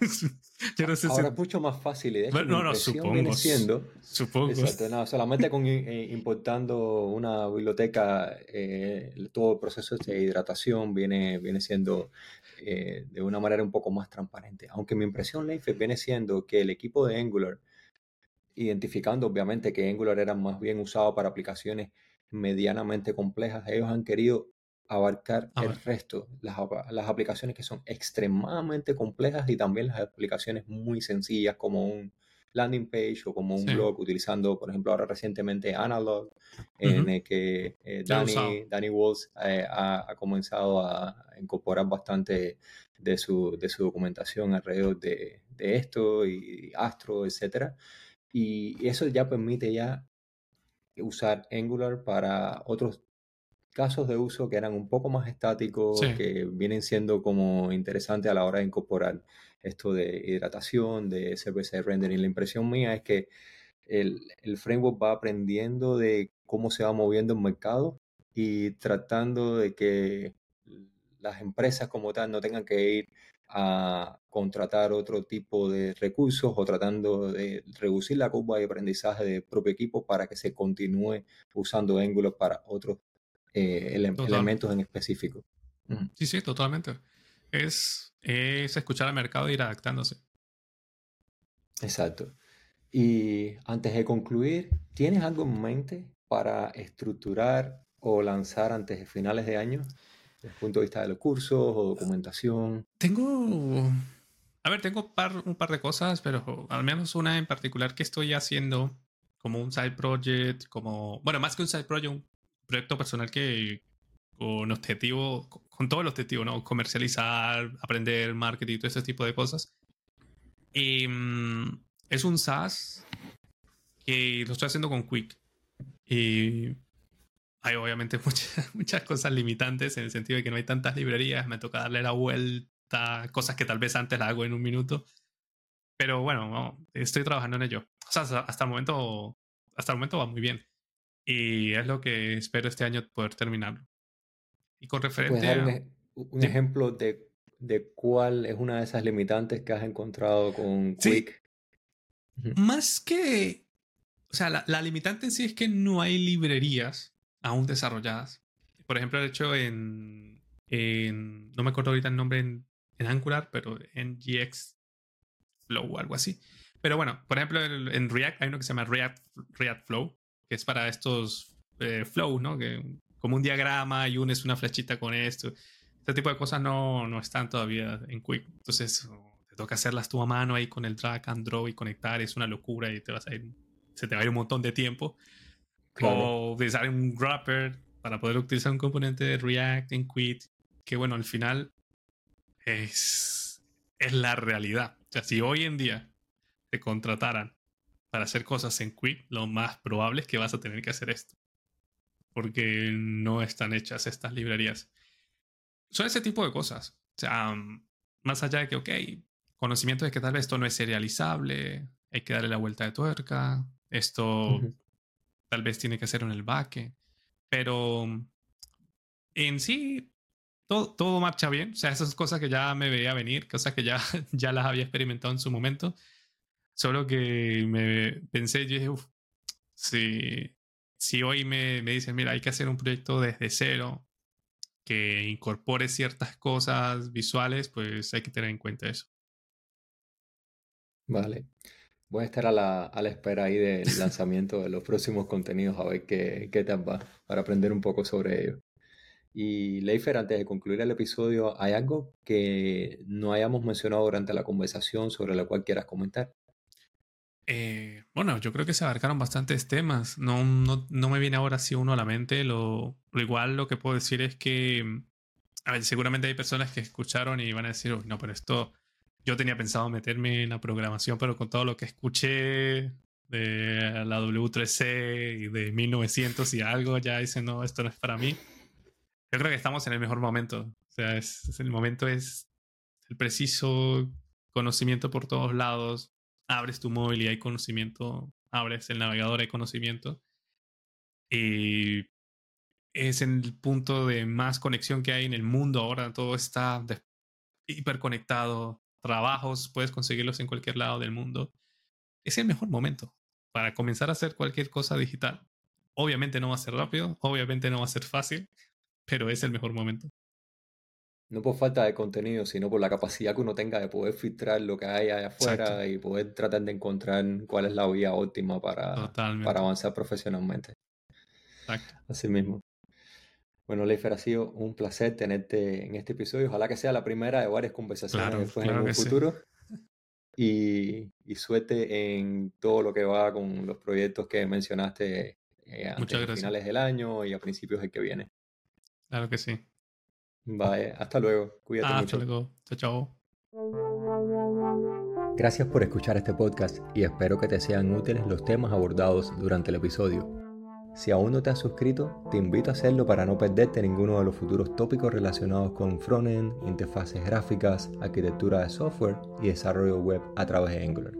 Yo no sé Ahora es mucho más fácil de hecho no, no, supongo, viene siendo supongo. Exacto, no, solamente con eh, importando una biblioteca eh, todo el proceso de hidratación viene, viene siendo eh, de una manera un poco más transparente. Aunque mi impresión, Leif, viene siendo que el equipo de Angular, identificando obviamente que Angular era más bien usado para aplicaciones medianamente complejas, ellos han querido abarcar el resto, las, las, aplicaciones que son extremadamente complejas y también las aplicaciones muy sencillas como un landing page o como un blog utilizando, por ejemplo, ahora recientemente Analog, en el que eh, Danny, Danny Walls eh, ha, comenzado a incorporar bastante de su, de su documentación alrededor de, de esto y Astro, etcétera. Y eso ya permite ya usar Angular para otros casos de uso que eran un poco más estáticos, que vienen siendo como interesantes a la hora de incorporar esto de hidratación, de CPC rendering. La impresión mía es que el, el framework va aprendiendo de cómo se va moviendo el mercado y tratando de que las empresas como tal no tengan que ir a contratar otro tipo de recursos o tratando de reducir la curva de aprendizaje del propio equipo para que se continúe usando Angular para otros eh, elementos en específico. Sí, sí, totalmente. Es, es escuchar al mercado e ir adaptándose. Exacto. Y antes de concluir, ¿tienes algo en mente para estructurar o lanzar antes de finales de año? Desde el punto de vista de los cursos o documentación. Tengo. A ver, tengo par, un par de cosas, pero al menos una en particular que estoy haciendo como un side project, como. Bueno, más que un side project, un proyecto personal que con objetivo, con todo el objetivo, ¿no? Comercializar, aprender marketing, todo ese tipo de cosas. Mm, es un SaaS que lo estoy haciendo con Quick. Y hay obviamente muchas, muchas cosas limitantes en el sentido de que no hay tantas librerías, me toca darle la vuelta, cosas que tal vez antes la hago en un minuto. Pero bueno, estoy trabajando en ello. O sea, hasta el momento, hasta el momento va muy bien. Y es lo que espero este año poder terminarlo. Y con referente dar un, ejemplo de, de, cuál es una de esas limitantes que has encontrado con Quick? Más que... O sea, la, la, limitante en sí es que no hay librerías aún desarrolladas. Por ejemplo, el hecho en, en no me acuerdo ahorita el nombre en, en Angular, pero en GX Flow o algo así. Pero bueno, por ejemplo, en React hay uno que se llama React, React Flow, que es para estos eh, flow, ¿no? Que, como un diagrama y unes una flechita con esto. Este tipo de cosas no, no están todavía en Quick. Entonces, te toca hacerlas tú a mano ahí con el drag and draw y conectar. Es una locura y te vas a ir, se te va a ir un montón de tiempo. O utilizar un wrapper para poder utilizar un componente de React en Quick. Que bueno, al final es, es la realidad. O sea, si hoy en día te contrataran para hacer cosas en Quick, lo más probable es que vas a tener que hacer esto. Porque no están hechas estas librerías. Son ese tipo de cosas. O sea, mm, más allá de que, ok, conocimiento de que tal vez esto no es serializable, hay que darle la vuelta de tuerca, esto tal vez tiene que hacer en el baque, pero mm, en sí todo, todo marcha bien. O sea, esas cosas que ya me veía venir, cosas que ya, ya las había experimentado en su momento Solo que me pensé, yo dije, uff, si, si hoy me, me dicen, mira, hay que hacer un proyecto desde cero, que incorpore ciertas cosas visuales, pues hay que tener en cuenta eso. Vale. Voy a estar a la, a la espera ahí del lanzamiento de los próximos contenidos, a ver qué, qué tal va, para aprender un poco sobre ello. Y Leifer, antes de concluir el episodio, ¿hay algo que no hayamos mencionado durante la conversación sobre lo cual quieras comentar? Eh, bueno, yo creo que se abarcaron bastantes temas. No, no, no me viene ahora así uno a la mente. Lo, lo, igual lo que puedo decir es que, mm, a ver, seguramente hay personas que escucharon y van a decir, no, pero esto, yo tenía pensado meterme en la programación, pero con todo lo que escuché de la W3C y de 1900 y algo, ya dicen, no, esto no es para mí. Yo creo que estamos en el mejor momento. O sea, es el momento es el preciso conocimiento por todos lados, abres tu móvil y hay conocimiento, abres el navegador, hay conocimiento. Y es el punto de más conexión que hay en el mundo ahora. Todo está hiperconectado. trabajos, puedes conseguirlos en cualquier lado del mundo. Es el mejor momento para comenzar a hacer cualquier cosa digital. Obviamente no va a ser rápido, obviamente no va a ser fácil, pero es el mejor momento. No por falta de contenido, sino por la capacidad que uno tenga de poder filtrar lo que hay allá afuera y poder tratar de encontrar cuál es la vía óptima para, para avanzar profesionalmente. Exacto. Así mismo. Bueno, Leifer, ha sido un placer tenerte en este episodio. Ojalá que sea la primera de varias conversaciones después en un futuro. Y, y, suerte en todo lo que va con los proyectos que mencionaste eh, antes de finales del año y a principios del que viene. Claro que sí. Bye, hasta luego. Cuídate mucho. Hasta luego. Chao, chao. Gracias por escuchar este podcast y espero que te sean útiles los temas abordados durante el episodio. Si aún no te has suscrito, te invito a hacerlo para no perderte ninguno de los futuros tópicos relacionados con frontend, interfaces gráficas, arquitectura de software y desarrollo web a través de Angular.